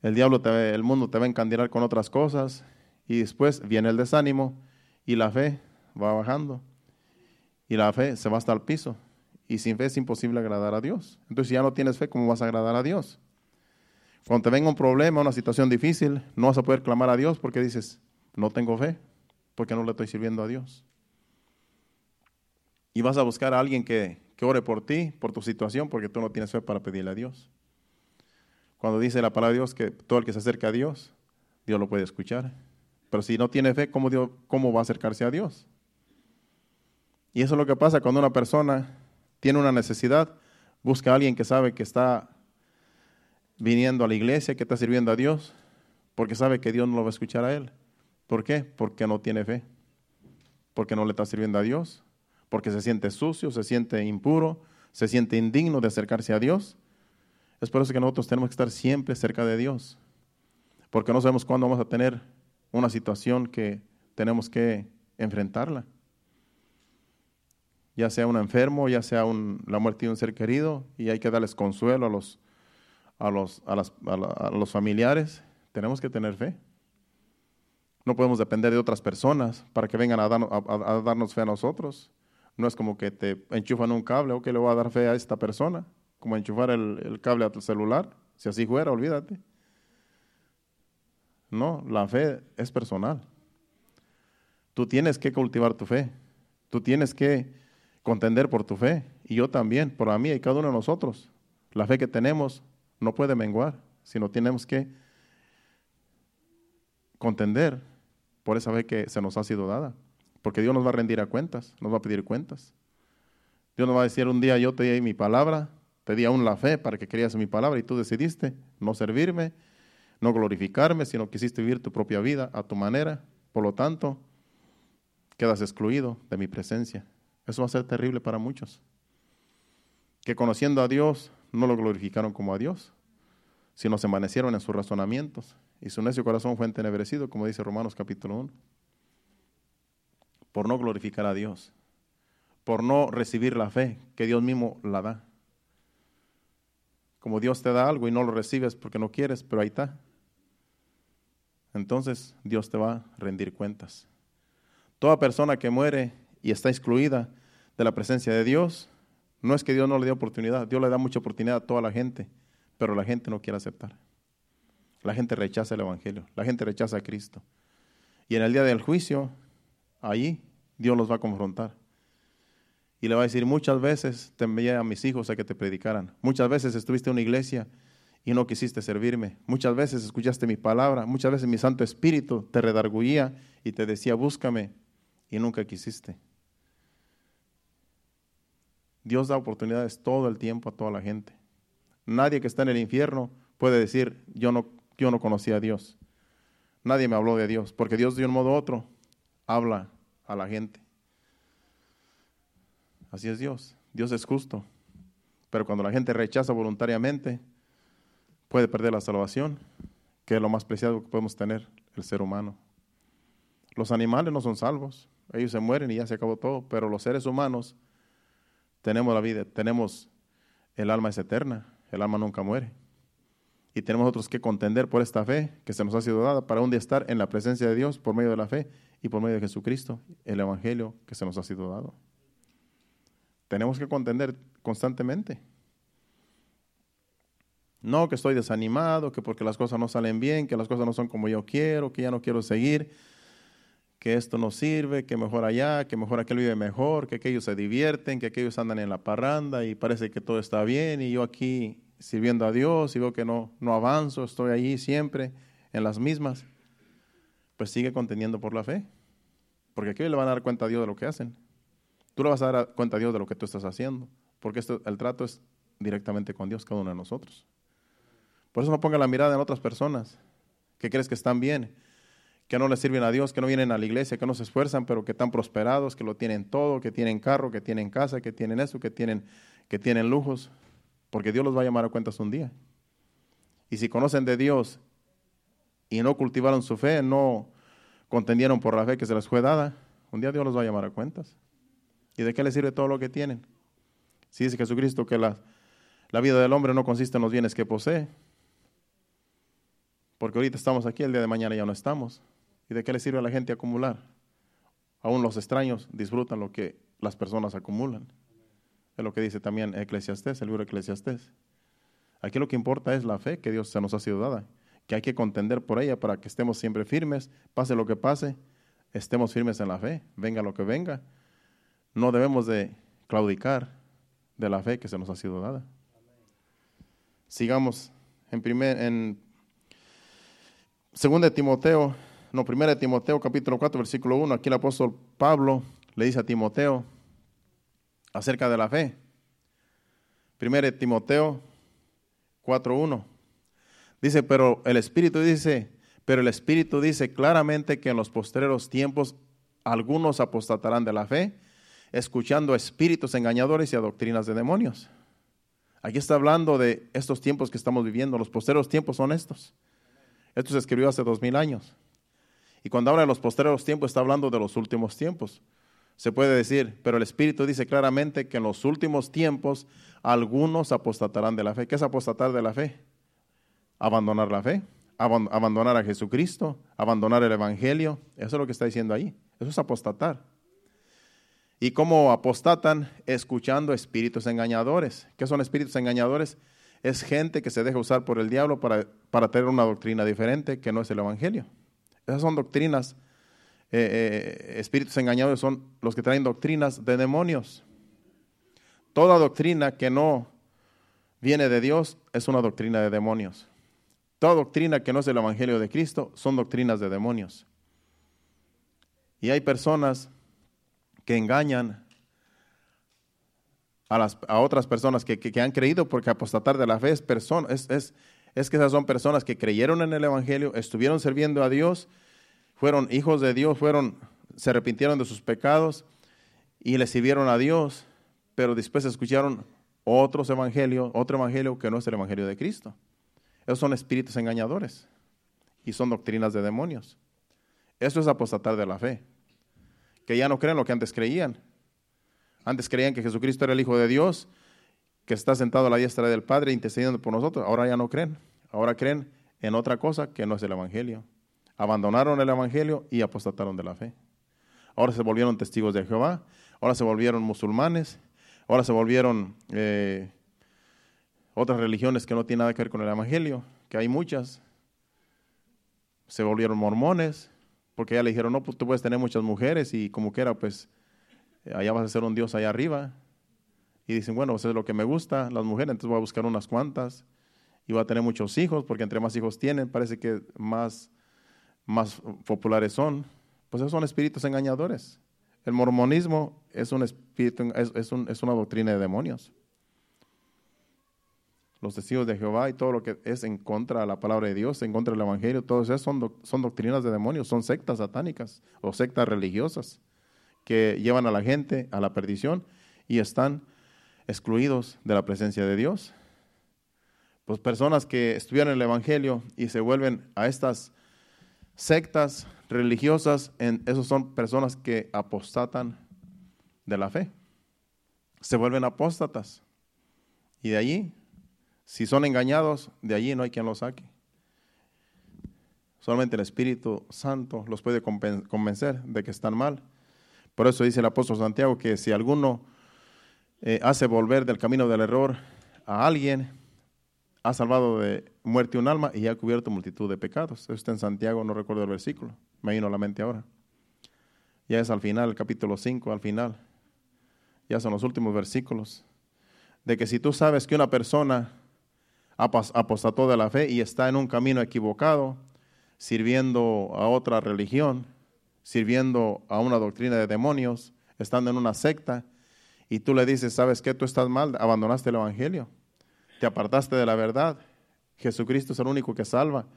el diablo, te, el mundo te va a encandilar con otras cosas. Y después viene el desánimo y la fe va bajando. Y la fe se va hasta el piso y sin fe es imposible agradar a Dios. Entonces si ya no tienes fe, ¿cómo vas a agradar a Dios? Cuando te venga un problema, una situación difícil, no vas a poder clamar a Dios porque dices, no tengo fe, porque no le estoy sirviendo a Dios. Y vas a buscar a alguien que, que ore por ti, por tu situación, porque tú no tienes fe para pedirle a Dios. Cuando dice la palabra de Dios que todo el que se acerca a Dios, Dios lo puede escuchar. Pero si no tiene fe, ¿cómo, Dios, ¿cómo va a acercarse a Dios? Y eso es lo que pasa cuando una persona tiene una necesidad, busca a alguien que sabe que está viniendo a la iglesia, que está sirviendo a Dios, porque sabe que Dios no lo va a escuchar a él. ¿Por qué? Porque no tiene fe, porque no le está sirviendo a Dios, porque se siente sucio, se siente impuro, se siente indigno de acercarse a Dios. Es por eso que nosotros tenemos que estar siempre cerca de Dios, porque no sabemos cuándo vamos a tener una situación que tenemos que enfrentarla. Ya sea un enfermo, ya sea la muerte de un ser querido, y hay que darles consuelo a los, a los, a los familiares. Tenemos que tener fe. No podemos depender de otras personas para que vengan a, darnos fe a nosotros. No es como que te enchufan un cable, o que le voy a dar fe a esta persona, como enchufar el, el cable a tu celular. Si así fuera, olvídate. No, la fe es personal. Tú tienes que cultivar tu fe. Tú tienes que contender por tu fe. Y yo también, por a mí y cada uno de nosotros. La fe que tenemos no puede menguar, sino tenemos que contender por esa fe que se nos ha sido dada. Porque Dios nos va a rendir a cuentas, nos va a pedir cuentas. Dios nos va a decir un día, yo te di mi palabra, te di aún la fe para que creas mi palabra y tú decidiste no servirme, no glorificarme, sino quisiste vivir tu propia vida a tu manera. Por lo tanto, quedas excluido de mi presencia. Eso va a ser terrible para muchos. Que conociendo a Dios no lo glorificaron como a Dios, sino se envanecieron en sus razonamientos y su necio corazón fue entenebrecido, como dice Romanos capítulo 1. Por no glorificar a Dios, por no recibir la fe que Dios mismo la da. Como Dios te da algo y no lo recibes porque no quieres, pero ahí está entonces Dios te va a rendir cuentas. Toda persona que muere y está excluida de la presencia de Dios, no es que Dios no le dé oportunidad, Dios le da mucha oportunidad a toda la gente, pero la gente no quiere aceptar. La gente rechaza el Evangelio, la gente rechaza a Cristo. Y en el día del juicio, ahí Dios los va a confrontar. Y le va a decir, muchas veces te envié a mis hijos a que te predicaran. Muchas veces estuviste en una iglesia y no quisiste servirme. Muchas veces escuchaste mi palabra, muchas veces mi Santo Espíritu te redarguía y te decía, búscame, y nunca quisiste. Dios da oportunidades todo el tiempo a toda la gente. Nadie que está en el infierno puede decir, yo no, yo no conocí a Dios. Nadie me habló de Dios, porque Dios de un modo u otro habla a la gente. Así es Dios. Dios es justo. Pero cuando la gente rechaza voluntariamente, puede perder la salvación, que es lo más preciado que podemos tener el ser humano. Los animales no son salvos, ellos se mueren y ya se acabó todo, pero los seres humanos tenemos la vida, tenemos el alma es eterna, el alma nunca muere. Y tenemos nosotros que contender por esta fe que se nos ha sido dada para un día estar en la presencia de Dios por medio de la fe y por medio de Jesucristo, el Evangelio que se nos ha sido dado. Tenemos que contender constantemente. No que estoy desanimado, que porque las cosas no salen bien, que las cosas no son como yo quiero, que ya no quiero seguir, que esto no sirve, que mejor allá, que mejor aquel vive mejor, que aquellos se divierten, que aquellos andan en la parranda y parece que todo está bien y yo aquí sirviendo a Dios y veo que no, no avanzo, estoy allí siempre en las mismas. Pues sigue conteniendo por la fe, porque aquí le van a dar cuenta a Dios de lo que hacen. Tú le vas a dar cuenta a Dios de lo que tú estás haciendo, porque esto, el trato es directamente con Dios, cada uno de nosotros. Por eso no ponga la mirada en otras personas que crees que están bien, que no le sirven a Dios, que no vienen a la iglesia, que no se esfuerzan, pero que están prosperados, que lo tienen todo, que tienen carro, que tienen casa, que tienen eso, que tienen, que tienen lujos, porque Dios los va a llamar a cuentas un día. Y si conocen de Dios y no cultivaron su fe, no contendieron por la fe que se les fue dada, un día Dios los va a llamar a cuentas. ¿Y de qué les sirve todo lo que tienen? Si dice Jesucristo que la, la vida del hombre no consiste en los bienes que posee, porque ahorita estamos aquí, el día de mañana ya no estamos. ¿Y de qué le sirve a la gente acumular? Aún los extraños disfrutan lo que las personas acumulan. Es lo que dice también Eclesiastés, el libro Eclesiastés. Aquí lo que importa es la fe que Dios se nos ha sido dada, que hay que contender por ella para que estemos siempre firmes, pase lo que pase, estemos firmes en la fe, venga lo que venga. No debemos de claudicar de la fe que se nos ha sido dada. Sigamos en, primer, en Segunda de Timoteo, no, primera Timoteo, capítulo 4, versículo 1, aquí el apóstol Pablo le dice a Timoteo acerca de la fe. Primera de Timoteo 4.1. Dice, pero el Espíritu dice, pero el Espíritu dice claramente que en los postreros tiempos algunos apostatarán de la fe, escuchando espíritus engañadores y a doctrinas de demonios. Aquí está hablando de estos tiempos que estamos viviendo. Los postreros tiempos son estos Esto se escribió hace dos mil años. Y cuando habla de los posteriores tiempos, está hablando de los últimos tiempos. Se puede decir, pero el Espíritu dice claramente que en los últimos tiempos algunos apostatarán de la fe. ¿Qué es apostatar de la fe? Abandonar la fe, abandonar a Jesucristo, abandonar el Evangelio. Eso es lo que está diciendo ahí. Eso es apostatar. ¿Y cómo apostatan? Escuchando espíritus engañadores. ¿Qué son espíritus engañadores? Es gente que se deja usar por el diablo para, para tener una doctrina diferente que no es el Evangelio. Esas son doctrinas. Eh, eh, espíritus engañadores son los que traen doctrinas de demonios. Toda doctrina que no viene de Dios es una doctrina de demonios. Toda doctrina que no es el Evangelio de Cristo son doctrinas de demonios. Y hay personas que engañan a, las, a otras personas que, que, han creído porque apostatar de la fe es, persona, es, es, es que esas son personas que creyeron en el Evangelio, estuvieron sirviendo a Dios, fueron hijos de Dios, fueron, se arrepintieron de sus pecados y le sirvieron a Dios, pero después escucharon otros evangelios, otro evangelio que no es el evangelio de Cristo. Esos son espíritus engañadores y son doctrinas de demonios. Eso es apostatar de la fe que ya no creen lo que antes creían. Antes creían que Jesucristo era el Hijo de Dios, que está sentado a la diestra del Padre intercediendo por nosotros. Ahora ya no creen. Ahora creen en otra cosa que no es el Evangelio. Abandonaron el Evangelio y apostataron de la fe. Ahora se volvieron testigos de Jehová. Ahora se volvieron musulmanes. Ahora se volvieron eh, otras religiones que no tienen nada que ver con el Evangelio, que hay muchas. Se volvieron mormones porque ya le dijeron, no, pues tú puedes tener muchas mujeres y como quiera, pues allá vas a ser un Dios allá arriba. Y dicen, bueno, pues es lo que me gusta, las mujeres, entonces voy a buscar unas cuantas y voy a tener muchos hijos, porque entre más hijos tienen, parece que más, más populares son. Pues esos son espíritus engañadores. El mormonismo es, un espíritu, es, es una doctrina de demonios los testigos de Jehová y todo lo que es en contra de la palabra de Dios, en contra del Evangelio, todo eso son, son doctrinas de demonios, son sectas satánicas o sectas religiosas que llevan a la gente a la perdición y están excluidos de la presencia de Dios. Pues personas que estudian el Evangelio y se vuelven a estas sectas religiosas, en, esos son personas que apostatan de la fe. Se vuelven apóstatas. Y de allí si son engañados, de allí no hay quien los saque. Solamente el Espíritu Santo los puede convencer de que están mal. Por eso dice el apóstol Santiago que si alguno eh, hace volver del camino del error a alguien, ha salvado de muerte un alma y ha cubierto multitud de pecados. Eso está en Santiago, no recuerdo el versículo, me vino a la mente ahora. Ya es al final, capítulo 5, al final. Ya son los últimos versículos. De que si tú sabes que una persona apostató de la fe y está en un camino equivocado, sirviendo a otra religión, sirviendo a una doctrina de demonios, estando en una secta, y tú le dices, ¿sabes qué? Tú estás mal, abandonaste el Evangelio, te apartaste de la verdad. Jesucristo es el único que salva.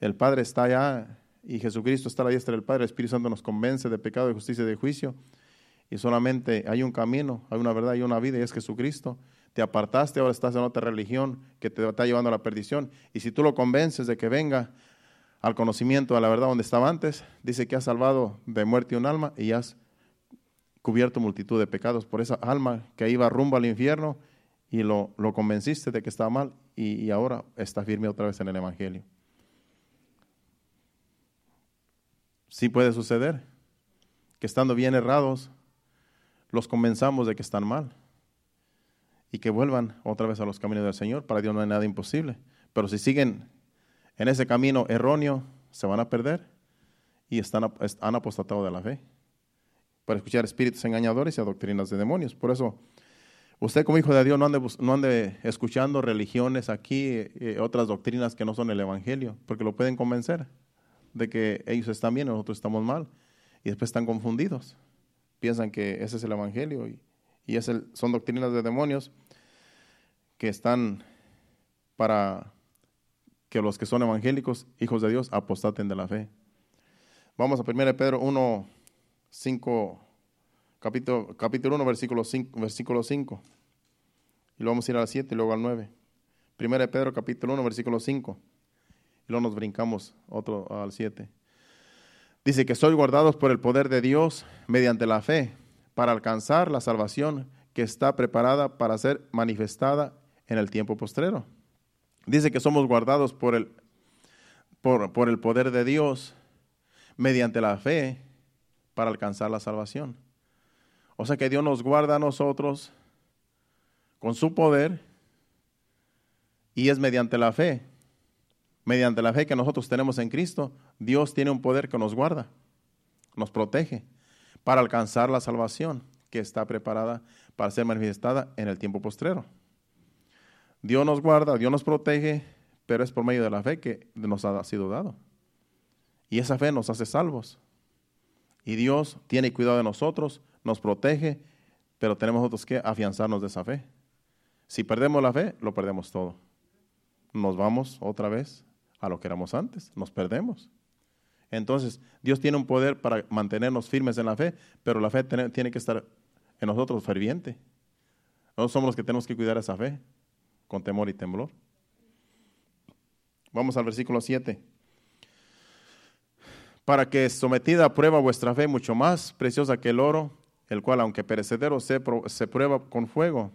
El Padre está allá y Jesucristo está a la diestra del Padre. El Espíritu Santo nos convence de pecado, de justicia y de juicio. Y solamente hay un camino, hay una verdad y una vida y es Jesucristo te apartaste, ahora estás en otra religión que te está llevando a la perdición. Y si tú lo convences de que venga al conocimiento de la verdad donde estaba antes, dice que has salvado de muerte un alma y has cubierto multitud de pecados por esa alma que iba rumbo al infierno y lo, lo convenciste de que estaba mal y, ahora está firme otra vez en el Evangelio. Sí puede suceder que estando bien errados, los convenzamos de que están mal y que vuelvan otra vez a los caminos del Señor. Para Dios no hay nada imposible. Pero si siguen en ese camino erróneo, se van a perder y están, han apostatado de la fe para escuchar espíritus engañadores y a doctrinas de demonios. Por eso, usted como hijo de Dios no ande, no ande escuchando religiones aquí, eh, otras doctrinas que no son el Evangelio, porque lo pueden convencer de que ellos están bien y nosotros estamos mal. Y después están confundidos. Piensan que ese es el Evangelio y y es el, son doctrinas de demonios que están para que los que son evangélicos, hijos de Dios, apostaten de la fe. Vamos a 1 Pedro 1, 5, capítulo, capítulo 1, versículo 5, versículo 5. Y luego vamos a ir al 7 y luego al 9. 1 Pedro capítulo 1, versículo 5. Y luego nos brincamos otro al 7. Dice que soy guardados por el poder de Dios mediante la fe para alcanzar la salvación que está preparada para ser manifestada en el tiempo postrero. Dice que somos guardados por el, por, por el poder de Dios mediante la fe para alcanzar la salvación. O sea que Dios nos guarda a nosotros con su poder y es mediante la fe. Mediante la fe que nosotros tenemos en Cristo, Dios tiene un poder que nos guarda, nos protege para alcanzar la salvación que está preparada para ser manifestada en el tiempo postrero. Dios nos guarda, Dios nos protege, pero es por medio de la fe que nos ha sido dado. Y esa fe nos hace salvos. Y Dios tiene cuidado de nosotros, nos protege, pero tenemos nosotros que afianzarnos de esa fe. Si perdemos la fe, lo perdemos todo. Nos vamos otra vez a lo que éramos antes, nos perdemos. Entonces, Dios tiene un poder para mantenernos firmes en la fe, pero la fe tiene que estar en nosotros ferviente. Nosotros somos los que tenemos que cuidar esa fe con temor y temblor. Vamos al versículo 7. Para que sometida a prueba vuestra fe mucho más preciosa que el oro, el cual aunque perecedero se, se prueba con fuego,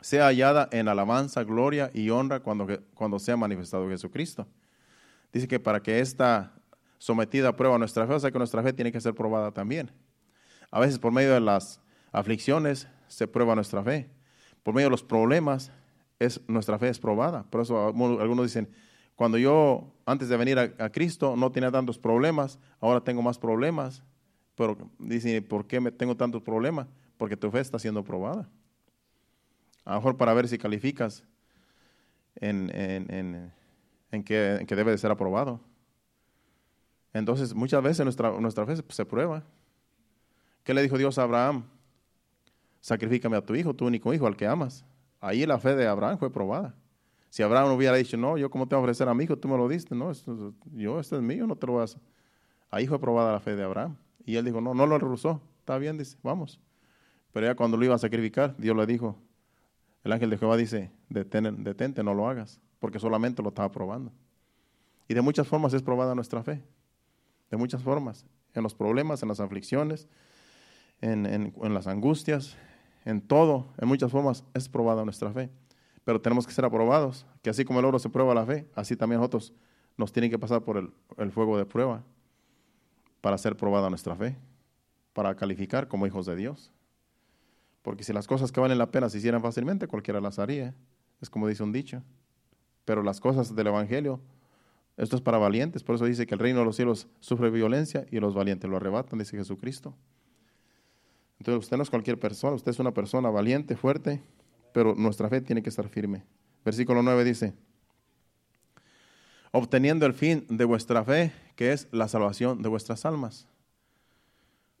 sea hallada en alabanza, gloria y honra cuando, cuando sea manifestado Jesucristo. Dice que para que esta sometida a prueba nuestra fe, o sea que nuestra fe tiene que ser probada también. A veces por medio de las aflicciones se prueba nuestra fe. Por medio de los problemas es, nuestra fe es probada. Por eso algunos dicen, cuando yo antes de venir a, Cristo no tenía tantos problemas, ahora tengo más problemas. Pero dicen, ¿por qué tengo tantos problemas? Porque tu fe está siendo probada. A lo mejor para ver si calificas en, en, en, que, debe de ser aprobado. Entonces, muchas veces nuestra, nuestra fe se prueba. ¿Qué le dijo Dios a Abraham? Sacrifícame a tu hijo, tu único hijo, al que amas. Ahí la fe de Abraham fue probada. Si Abraham hubiera dicho, no, yo como te voy a ofrecer a mi hijo, tú me lo diste, no, yo, este es mío, no te lo hacer. Ahí fue probada la fe de Abraham. Y él dijo, no, no lo rehusó. Está bien, dice, vamos. Pero ya cuando lo iba a sacrificar, Dios le dijo, el ángel de Jehová dice, detente, no lo hagas, porque solamente lo estaba probando. Y de muchas formas es probada nuestra fe. De muchas formas. En los problemas, en las aflicciones, en, en las angustias, en todo, en muchas formas, es probada nuestra fe. Pero tenemos que ser aprobados, que así como el oro se prueba la fe, así también nosotros nos tienen que pasar por el, fuego de prueba para ser probada nuestra fe, para calificar como hijos de Dios. Porque si las cosas que valen la pena se hicieran fácilmente, cualquiera las haría. Es como dice un dicho. Pero las cosas del Evangelio, esto es para valientes. Por eso dice que el reino de los cielos sufre violencia y los valientes lo arrebatan, dice Jesucristo. Entonces usted no es cualquier persona, usted es una persona valiente, fuerte, pero nuestra fe tiene que estar firme. Versículo 9 dice, obteniendo el fin de vuestra fe, que es la salvación de vuestras almas.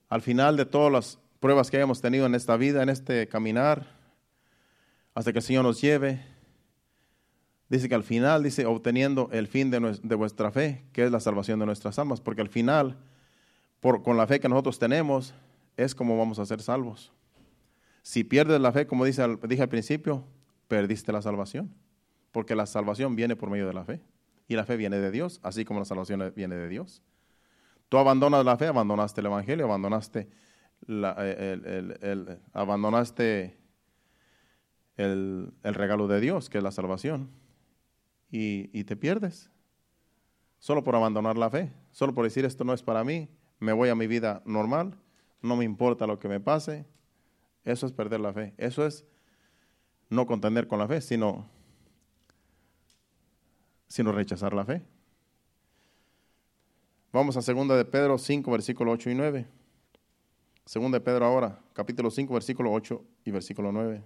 Al final de todas las pruebas que hayamos tenido en esta vida, en este caminar, hasta que el Señor nos lleve, dice que al final, dice, obteniendo el fin de, vuestra fe, que es la salvación de nuestras almas, porque al final, con la fe que nosotros tenemos, es como vamos a ser salvos. Si pierdes la fe, como dije al principio, perdiste la salvación, porque la salvación viene por medio de la fe. Y la fe viene de Dios, así como la salvación viene de Dios. Tú abandonas la fe, abandonaste el Evangelio, abandonaste, el, abandonaste el, regalo de Dios, que es la salvación, y, y te pierdes. Solo por abandonar la fe, solo por decir esto no es para mí, me voy a mi vida normal, no me importa lo que me pase. Eso es perder la fe. Eso es no contender con la fe, sino, rechazar la fe. Vamos a segunda de Pedro 5, versículo 8 y 9. Segunda de Pedro ahora, capítulo 5, versículo 8 y versículo 9.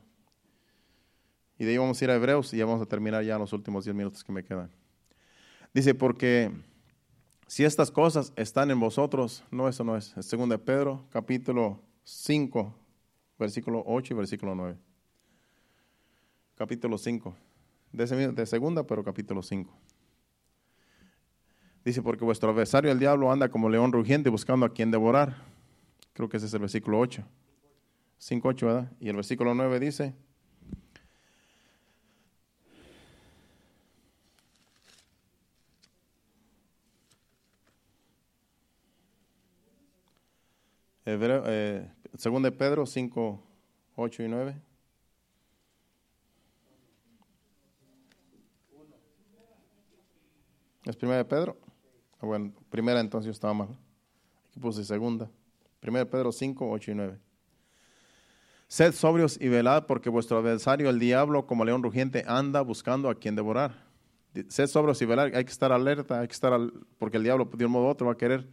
Y de ahí vamos a ir a Hebreos y ya vamos a terminar ya los últimos 10 minutos que me quedan. Dice, porque si estas cosas están en vosotros, no, eso no es. Es segunda de Pedro, capítulo 5, versículo 8 y versículo 9. Capítulo 5. De, segunda, pero capítulo 5. Dice, porque vuestro adversario, el diablo, anda como león rugiente buscando a quien devorar. Creo que ese es el versículo 8. 5, 8, ¿verdad? Y el versículo 9 dice, Hebreo, eh, segundo de Pedro 5, 8 y 9. ¿Es primera de Pedro? Ah, bueno, primera entonces estaba mal. Aquí puse segunda. Primera de Pedro 5, 8 y 9. Sed sobrios y velad, porque vuestro adversario, el diablo, como león rugiente, anda buscando a quien devorar. Sed sobrios y velad, hay que estar alerta, hay que estar, porque el diablo de un modo u otro va a querer,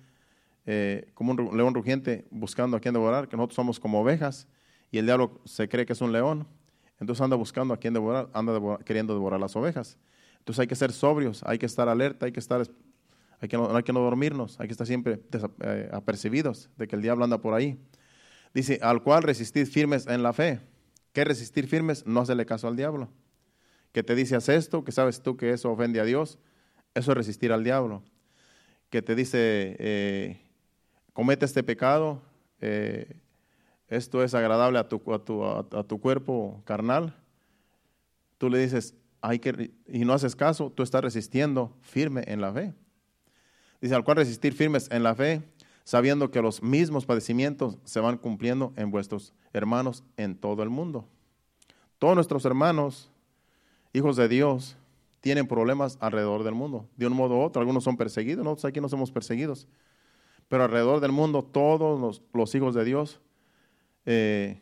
eh, como un león rugiente, buscando a quien devorar, que nosotros somos como ovejas, y el diablo se cree que es un león, entonces anda buscando a quien devorar, anda queriendo devorar las ovejas. Entonces hay que ser sobrios, hay que estar alerta, hay que estar, hay que no, hay que no dormirnos, hay que estar siempre eh, apercibidos de que el diablo anda por ahí. Dice, al cual resistid firmes en la fe. ¿Qué resistir firmes? No hacerle caso al diablo. Que te dice, haz esto, que sabes tú que eso ofende a Dios, eso es resistir al diablo. Que te dice, eh, comete este pecado, eh, esto es agradable a tu, cuerpo carnal. Tú le dices, hay que, y no haces caso, tú estás resistiendo firme en la fe. Dice, al cual resistir firmes en la fe, sabiendo que los mismos padecimientos se van cumpliendo en vuestros hermanos en todo el mundo. Todos nuestros hermanos, hijos de Dios, tienen problemas alrededor del mundo, de un modo u otro. Algunos son perseguidos, nosotros aquí no somos perseguidos, pero alrededor del mundo todos los, hijos de Dios eh,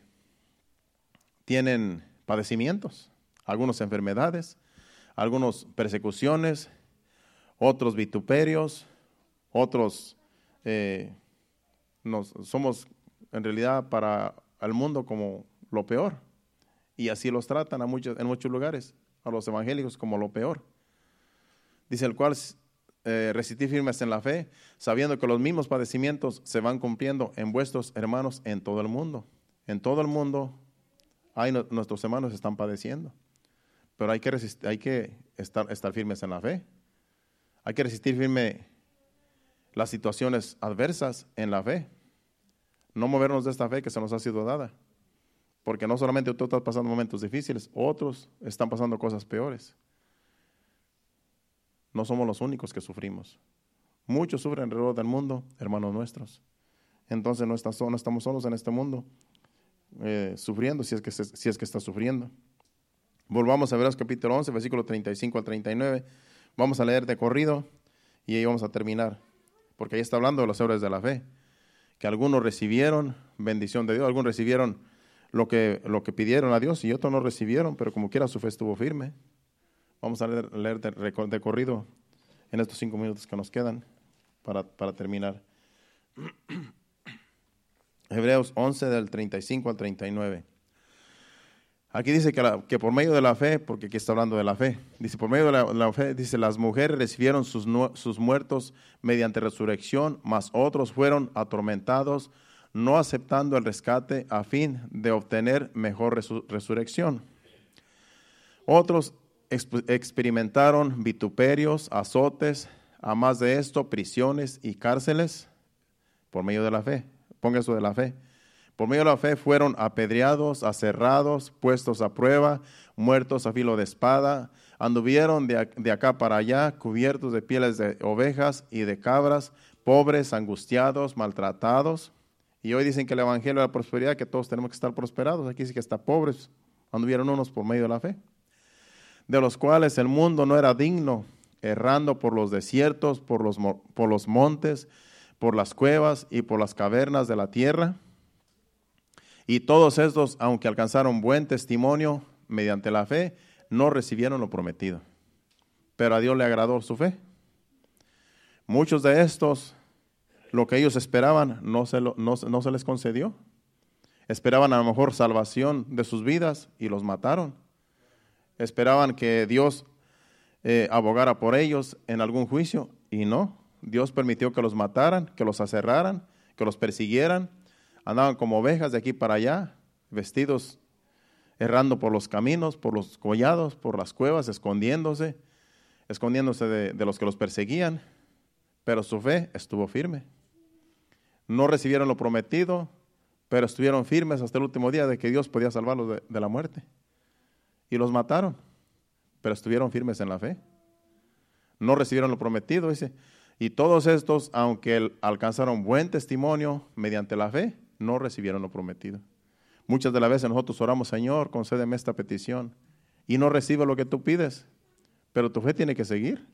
tienen padecimientos, algunos enfermedades, algunos persecuciones, otros vituperios, otros eh, nos, somos en realidad para el mundo como lo peor. Y así los tratan a muchos, en muchos lugares, a los evangélicos como lo peor. Dice el cual eh, resistir firmes en la fe, sabiendo que los mismos padecimientos se van cumpliendo en vuestros hermanos en todo el mundo. En todo el mundo hay, nuestros hermanos están padeciendo, pero hay que, resistir, hay que estar, estar firmes en la fe. Hay que resistir firme las situaciones adversas en la fe. No movernos de esta fe que se nos ha sido dada. Porque no solamente tú estás pasando momentos difíciles, otros están pasando cosas peores. No somos los únicos que sufrimos. Muchos sufren alrededor del mundo, hermanos nuestros. Entonces no, estamos solos en este mundo eh, sufriendo, si es, que si es que está sufriendo. Volvamos a ver los capítulo 11, versículo 35 al 39. Vamos a leer de corrido y ahí vamos a terminar porque ahí está hablando de los obras de la fe, que algunos recibieron bendición de Dios, algunos recibieron lo que, lo que pidieron a Dios y otros no recibieron, pero como quiera su fe estuvo firme. Vamos a leer, leer de, corrido en estos cinco minutos que nos quedan para, para terminar. *clears throat* Hebreos 11 del 35 al 39. Aquí dice que, por medio de la fe, porque aquí está hablando de la fe, dice, por medio de la, fe, dice, las mujeres recibieron sus, sus, muertos mediante resurrección, mas otros fueron atormentados, no aceptando el rescate a fin de obtener mejor resurrección. Otros experimentaron vituperios, azotes, a más de esto, prisiones y cárceles, por medio de la fe. Ponga eso de la fe. Por medio de la fe fueron apedreados, aserrados, puestos a prueba, muertos a filo de espada, anduvieron de, acá para allá, cubiertos de pieles de ovejas y de cabras, pobres, angustiados, maltratados. Y hoy dicen que el Evangelio de la prosperidad, que todos tenemos que estar prosperados. Aquí dice que está pobres, anduvieron unos por medio de la fe, de los cuales el mundo no era digno, errando por los desiertos, por los, por los montes, por las cuevas y por las cavernas de la tierra y todos estos, aunque alcanzaron buen testimonio mediante la fe, no recibieron lo prometido. Pero a Dios le agradó su fe. Muchos de estos, lo que ellos esperaban, no se, no, se les concedió. Esperaban a lo mejor salvación de sus vidas y los mataron. Esperaban que Dios eh, abogara por ellos en algún juicio y no. Dios permitió que los mataran, que los aserraran, que los persiguieran andaban como ovejas de aquí para allá, vestidos, errando por los caminos, por los collados, por las cuevas, escondiéndose, escondiéndose de, los que los perseguían, pero su fe estuvo firme. No recibieron lo prometido, pero estuvieron firmes hasta el último día de que Dios podía salvarlos de, de la muerte. Y los mataron, pero estuvieron firmes en la fe. No recibieron lo prometido, dice. Y todos estos, aunque alcanzaron buen testimonio mediante la fe, no recibieron lo prometido. Muchas de las veces nosotros oramos, Señor, concédeme esta petición, y no recibe lo que tú pides, pero tu fe tiene que seguir.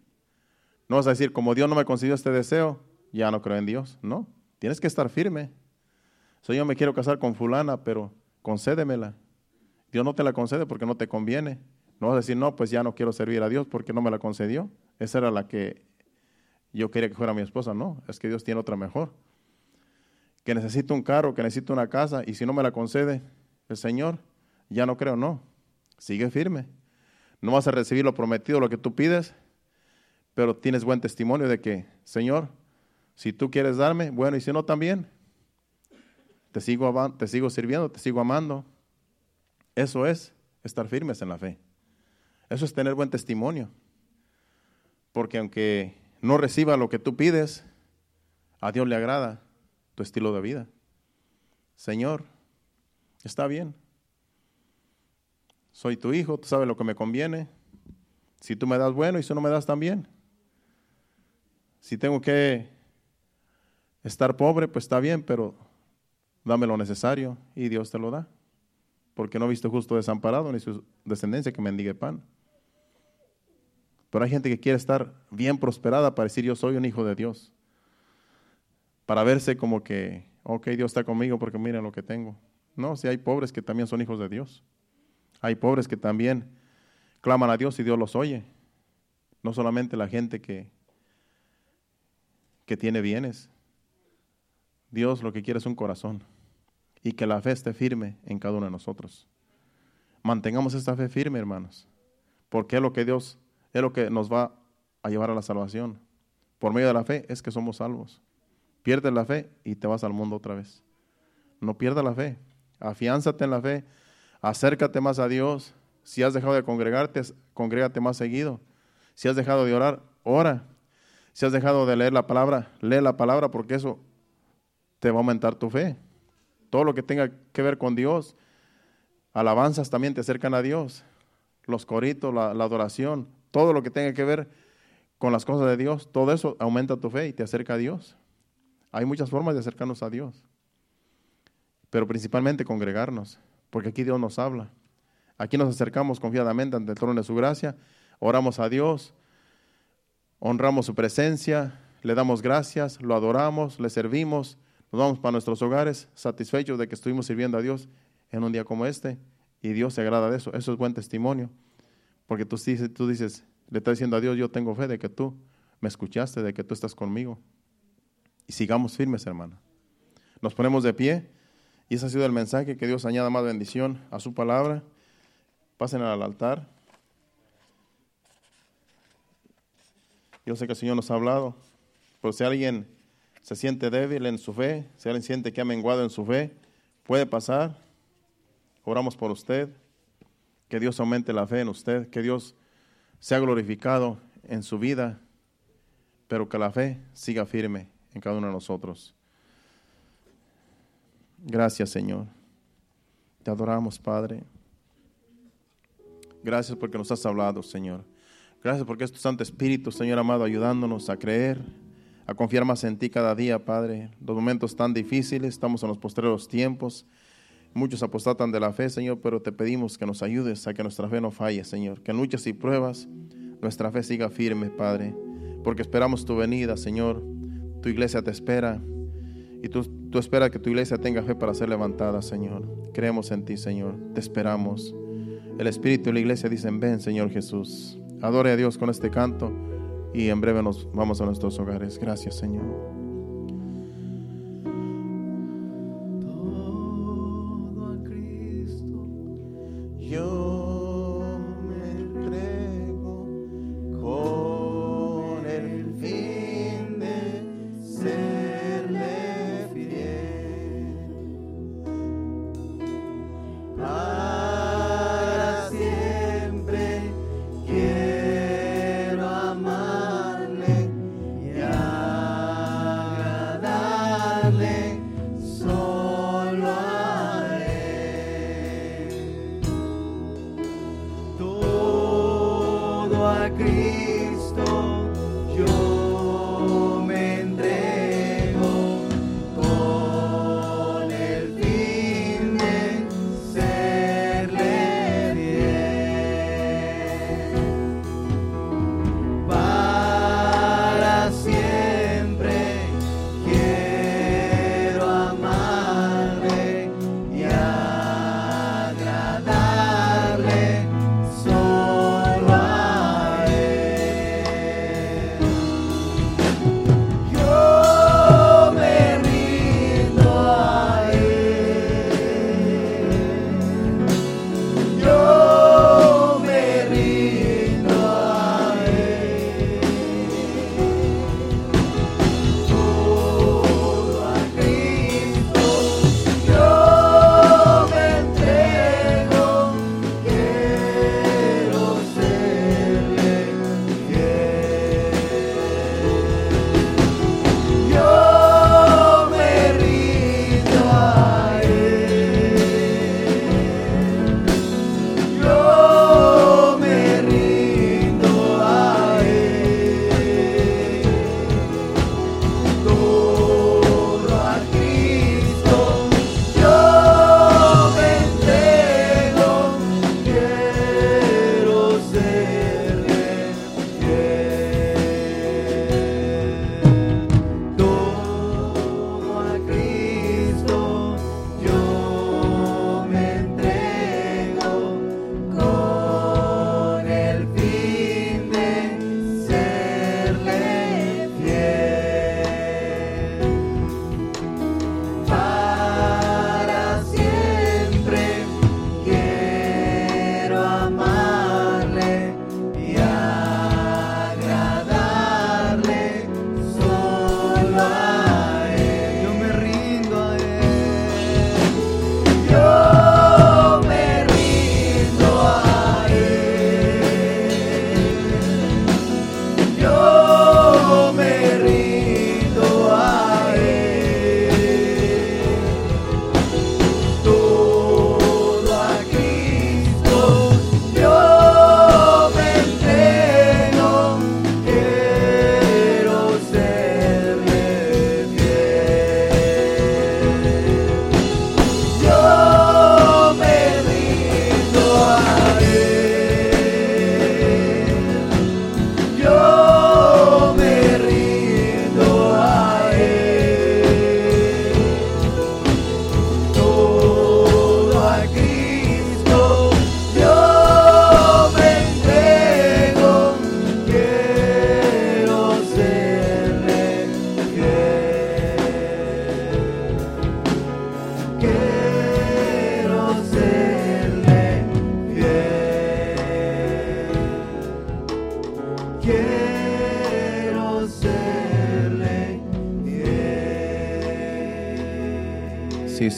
No vas a decir, como Dios no me concedió este deseo, ya no creo en Dios. No, tienes que estar firme. Señor, me quiero casar con fulana, pero concédemela. Dios no te la concede porque no te conviene. No vas a decir, no, pues ya no quiero servir a Dios porque no me la concedió. Esa era la que yo quería que fuera mi esposa. No, es que Dios tiene otra mejor. Que necesito un carro, que necesito una casa, y si no me la concede el Señor, ya no creo, no. Sigue firme. No vas a recibir lo prometido, lo que tú pides, pero tienes buen testimonio de que, Señor, si tú quieres darme, bueno, y si no también, te sigo, te sigo sirviendo, te sigo amando. Eso es estar firmes en la fe. Eso es tener buen testimonio. Porque aunque no reciba lo que tú pides, a Dios le agrada tu estilo de vida. Señor, está bien. Soy tu hijo, tú sabes lo que me conviene. Si tú me das bueno y si no me das también. Si tengo que estar pobre, pues está bien, pero dame lo necesario y Dios te lo da. Porque no he visto justo desamparado ni su descendencia que mendigue pan. Pero hay gente que quiere estar bien prosperada para decir yo soy un hijo de Dios. Para verse como que, ok, Dios está conmigo porque miren lo que tengo. No, si hay pobres que también son hijos de Dios. Hay pobres que también claman a Dios y Dios los oye. No solamente la gente que, que tiene bienes. Dios lo que quiere es un corazón y que la fe esté firme en cada uno de nosotros. Mantengamos esta fe firme, hermanos, porque es lo que Dios es lo que nos va a llevar a la salvación. Por medio de la fe es que somos salvos. Pierdes la fe y te vas al mundo otra vez. No pierdas la fe. Afiánzate en la fe. Acércate más a Dios. Si has dejado de congregarte, congrégate más seguido. Si has dejado de orar, ora. Si has dejado de leer la palabra, lee la palabra porque eso te va a aumentar tu fe. Todo lo que tenga que ver con Dios, alabanzas también te acercan a Dios. Los coritos, la, adoración, todo lo que tenga que ver con las cosas de Dios, todo eso aumenta tu fe y te acerca a Dios. Hay muchas formas de acercarnos a Dios, pero principalmente congregarnos, porque aquí Dios nos habla. Aquí nos acercamos confiadamente ante el trono de su gracia, oramos a Dios, honramos su presencia, le damos gracias, lo adoramos, le servimos, nos vamos para nuestros hogares satisfechos de que estuvimos sirviendo a Dios en un día como este y Dios se agrada de eso. Eso es buen testimonio. Porque tú, tú dices, le estás diciendo a Dios, yo tengo fe de que tú me escuchaste, de que tú estás conmigo. Y sigamos firmes, hermano. Nos ponemos de pie y ese ha sido el mensaje, que Dios añada más bendición a su palabra. Pasen al altar. Yo sé que el Señor nos ha hablado, pero si alguien se siente débil en su fe, si alguien siente que ha menguado en su fe, puede pasar. Oramos por usted que Dios aumente la fe en usted, que Dios sea glorificado en su vida, pero que la fe siga firme en cada uno de nosotros. Gracias, Señor. Te adoramos, Padre. Gracias porque nos has hablado, Señor. Gracias porque es tu Santo Espíritu, Señor amado, ayudándonos a creer, a confiar más en ti cada día, Padre. Los momentos tan difíciles, estamos en los postreros tiempos. Muchos apostatan de la fe, Señor, pero te pedimos que nos ayudes a que nuestra fe no falle, Señor. Que en luchas y pruebas nuestra fe siga firme, Padre. Porque esperamos tu venida, Señor. Tu iglesia te espera. Y tú, tú esperas que tu iglesia tenga fe para ser levantada, Señor. Creemos en ti, Señor. Te esperamos. El Espíritu y la iglesia dicen, ven, Señor Jesús. Adore a Dios con este canto y en breve nos vamos a nuestros hogares. Gracias, Señor.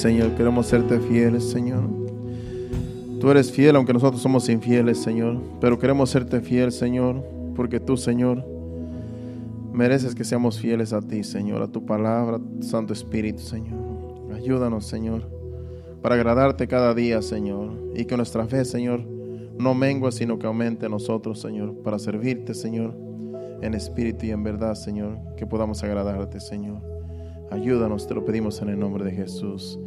Señor, queremos serte fieles, Señor. Tú eres fiel aunque nosotros somos infieles, Señor. Pero queremos serte fiel, Señor, porque tú, Señor, mereces que seamos fieles a ti, Señor, a tu palabra, Santo Espíritu, Señor. Ayúdanos, Señor, para agradarte cada día, Señor, y que nuestra fe, Señor, no mengua, sino que aumente en nosotros, Señor, para servirte, Señor, en espíritu y en verdad, Señor, que podamos agradarte, Señor. Ayúdanos, te lo pedimos en el nombre de Jesús.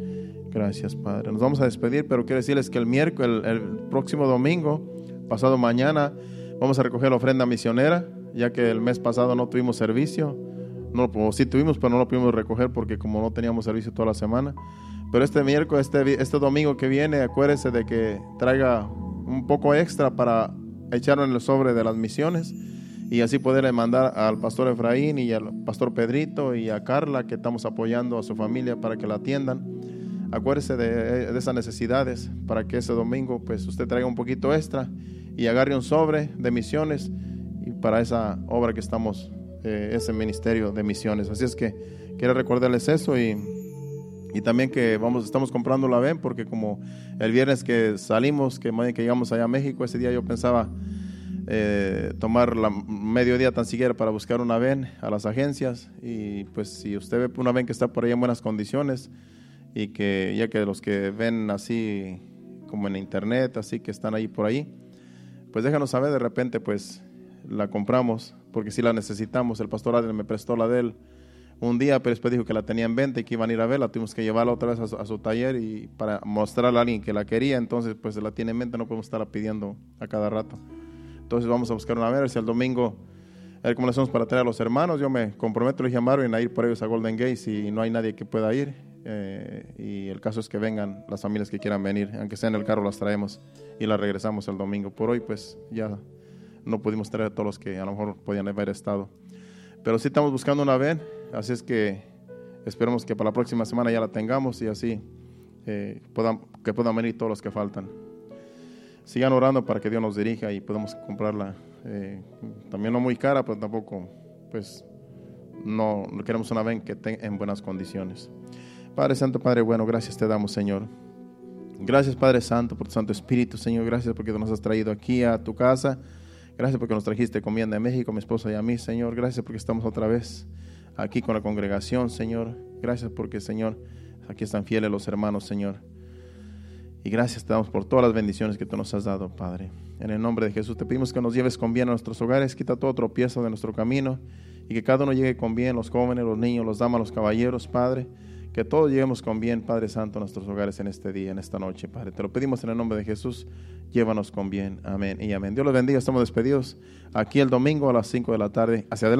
Gracias, Padre. Nos vamos a despedir, pero quiero decirles que el miércoles, el, el próximo domingo, pasado mañana, vamos a recoger la ofrenda misionera, ya que el mes pasado no tuvimos servicio. No, o sí tuvimos, pero no lo pudimos recoger porque como no teníamos servicio toda la semana. Pero este miércoles, este, este domingo que viene, acuérdese de que traiga un poco extra para echarlo en el sobre de las misiones y así poderle mandar al pastor Efraín y al pastor Pedrito y a Carla que estamos apoyando a su familia para que la atiendan. Acuérdese de, de esas necesidades para que ese domingo pues usted traiga un poquito extra y agarre un sobre de misiones y para esa obra que estamos, eh, ese ministerio de misiones. Así es que quiero recordarles eso y, y también que vamos, estamos comprando la VEN porque como el viernes que salimos, que, que llegamos allá a México, ese día yo pensaba eh, tomar la mediodía tan siquiera para buscar una VEN a las agencias y pues si usted ve una VEN que está por ahí en buenas condiciones y que ya que los que ven así como en internet, así que están ahí por ahí, pues déjanos saber de repente pues la compramos porque si la necesitamos. El pastor Adel me prestó la de él un día, pero después dijo que la tenía en venta y que iban a ir a verla. Tuvimos que llevarla otra vez a su, a su, taller y para mostrarle a alguien que la quería. Entonces, pues la tiene en mente, no podemos estarla pidiendo a cada rato. Entonces, vamos a buscar una ver si el domingo, a ver cómo le hacemos para traer a los hermanos. Yo me comprometo, le dije a Marvin a ir por ellos a Golden Gate si no hay nadie que pueda ir. Eh, y el caso es que vengan las familias que quieran venir, aunque sea en el carro, las traemos y las regresamos el domingo. Por hoy, pues ya no pudimos traer a todos los que a lo mejor podían haber estado. Pero sí estamos buscando una VEN, así es que esperemos que para la próxima semana ya la tengamos y así eh, puedan, que puedan venir todos los que faltan. Sigan orando para que Dios nos dirija y podamos comprarla. Eh, también no muy cara, pero tampoco, pues, no queremos una VEN que esté en buenas condiciones. Padre Santo, Padre bueno, gracias te damos, Señor. Gracias, Padre Santo, por tu Santo Espíritu, Señor. Gracias porque nos has traído aquí a tu casa. Gracias porque nos trajiste comida de México, mi esposa y a mí, Señor. Gracias porque estamos otra vez aquí con la congregación, Señor. Gracias porque, Señor, aquí están fieles los hermanos, Señor. Y gracias te damos por todas las bendiciones que tú nos has dado, Padre. En el nombre de Jesús te pedimos que nos lleves con bien a nuestros hogares, quita todo tropiezo de nuestro camino y que cada uno llegue con bien, los jóvenes, los niños, los damas, los caballeros, Padre. Que todos lleguemos con bien, Padre Santo, a nuestros hogares en este día, en esta noche, Padre. Te lo pedimos en el nombre de Jesús. Llévanos con bien. Amén y amén. Dios los bendiga. Estamos despedidos aquí el domingo a las 5 de la tarde. Hacia adelante.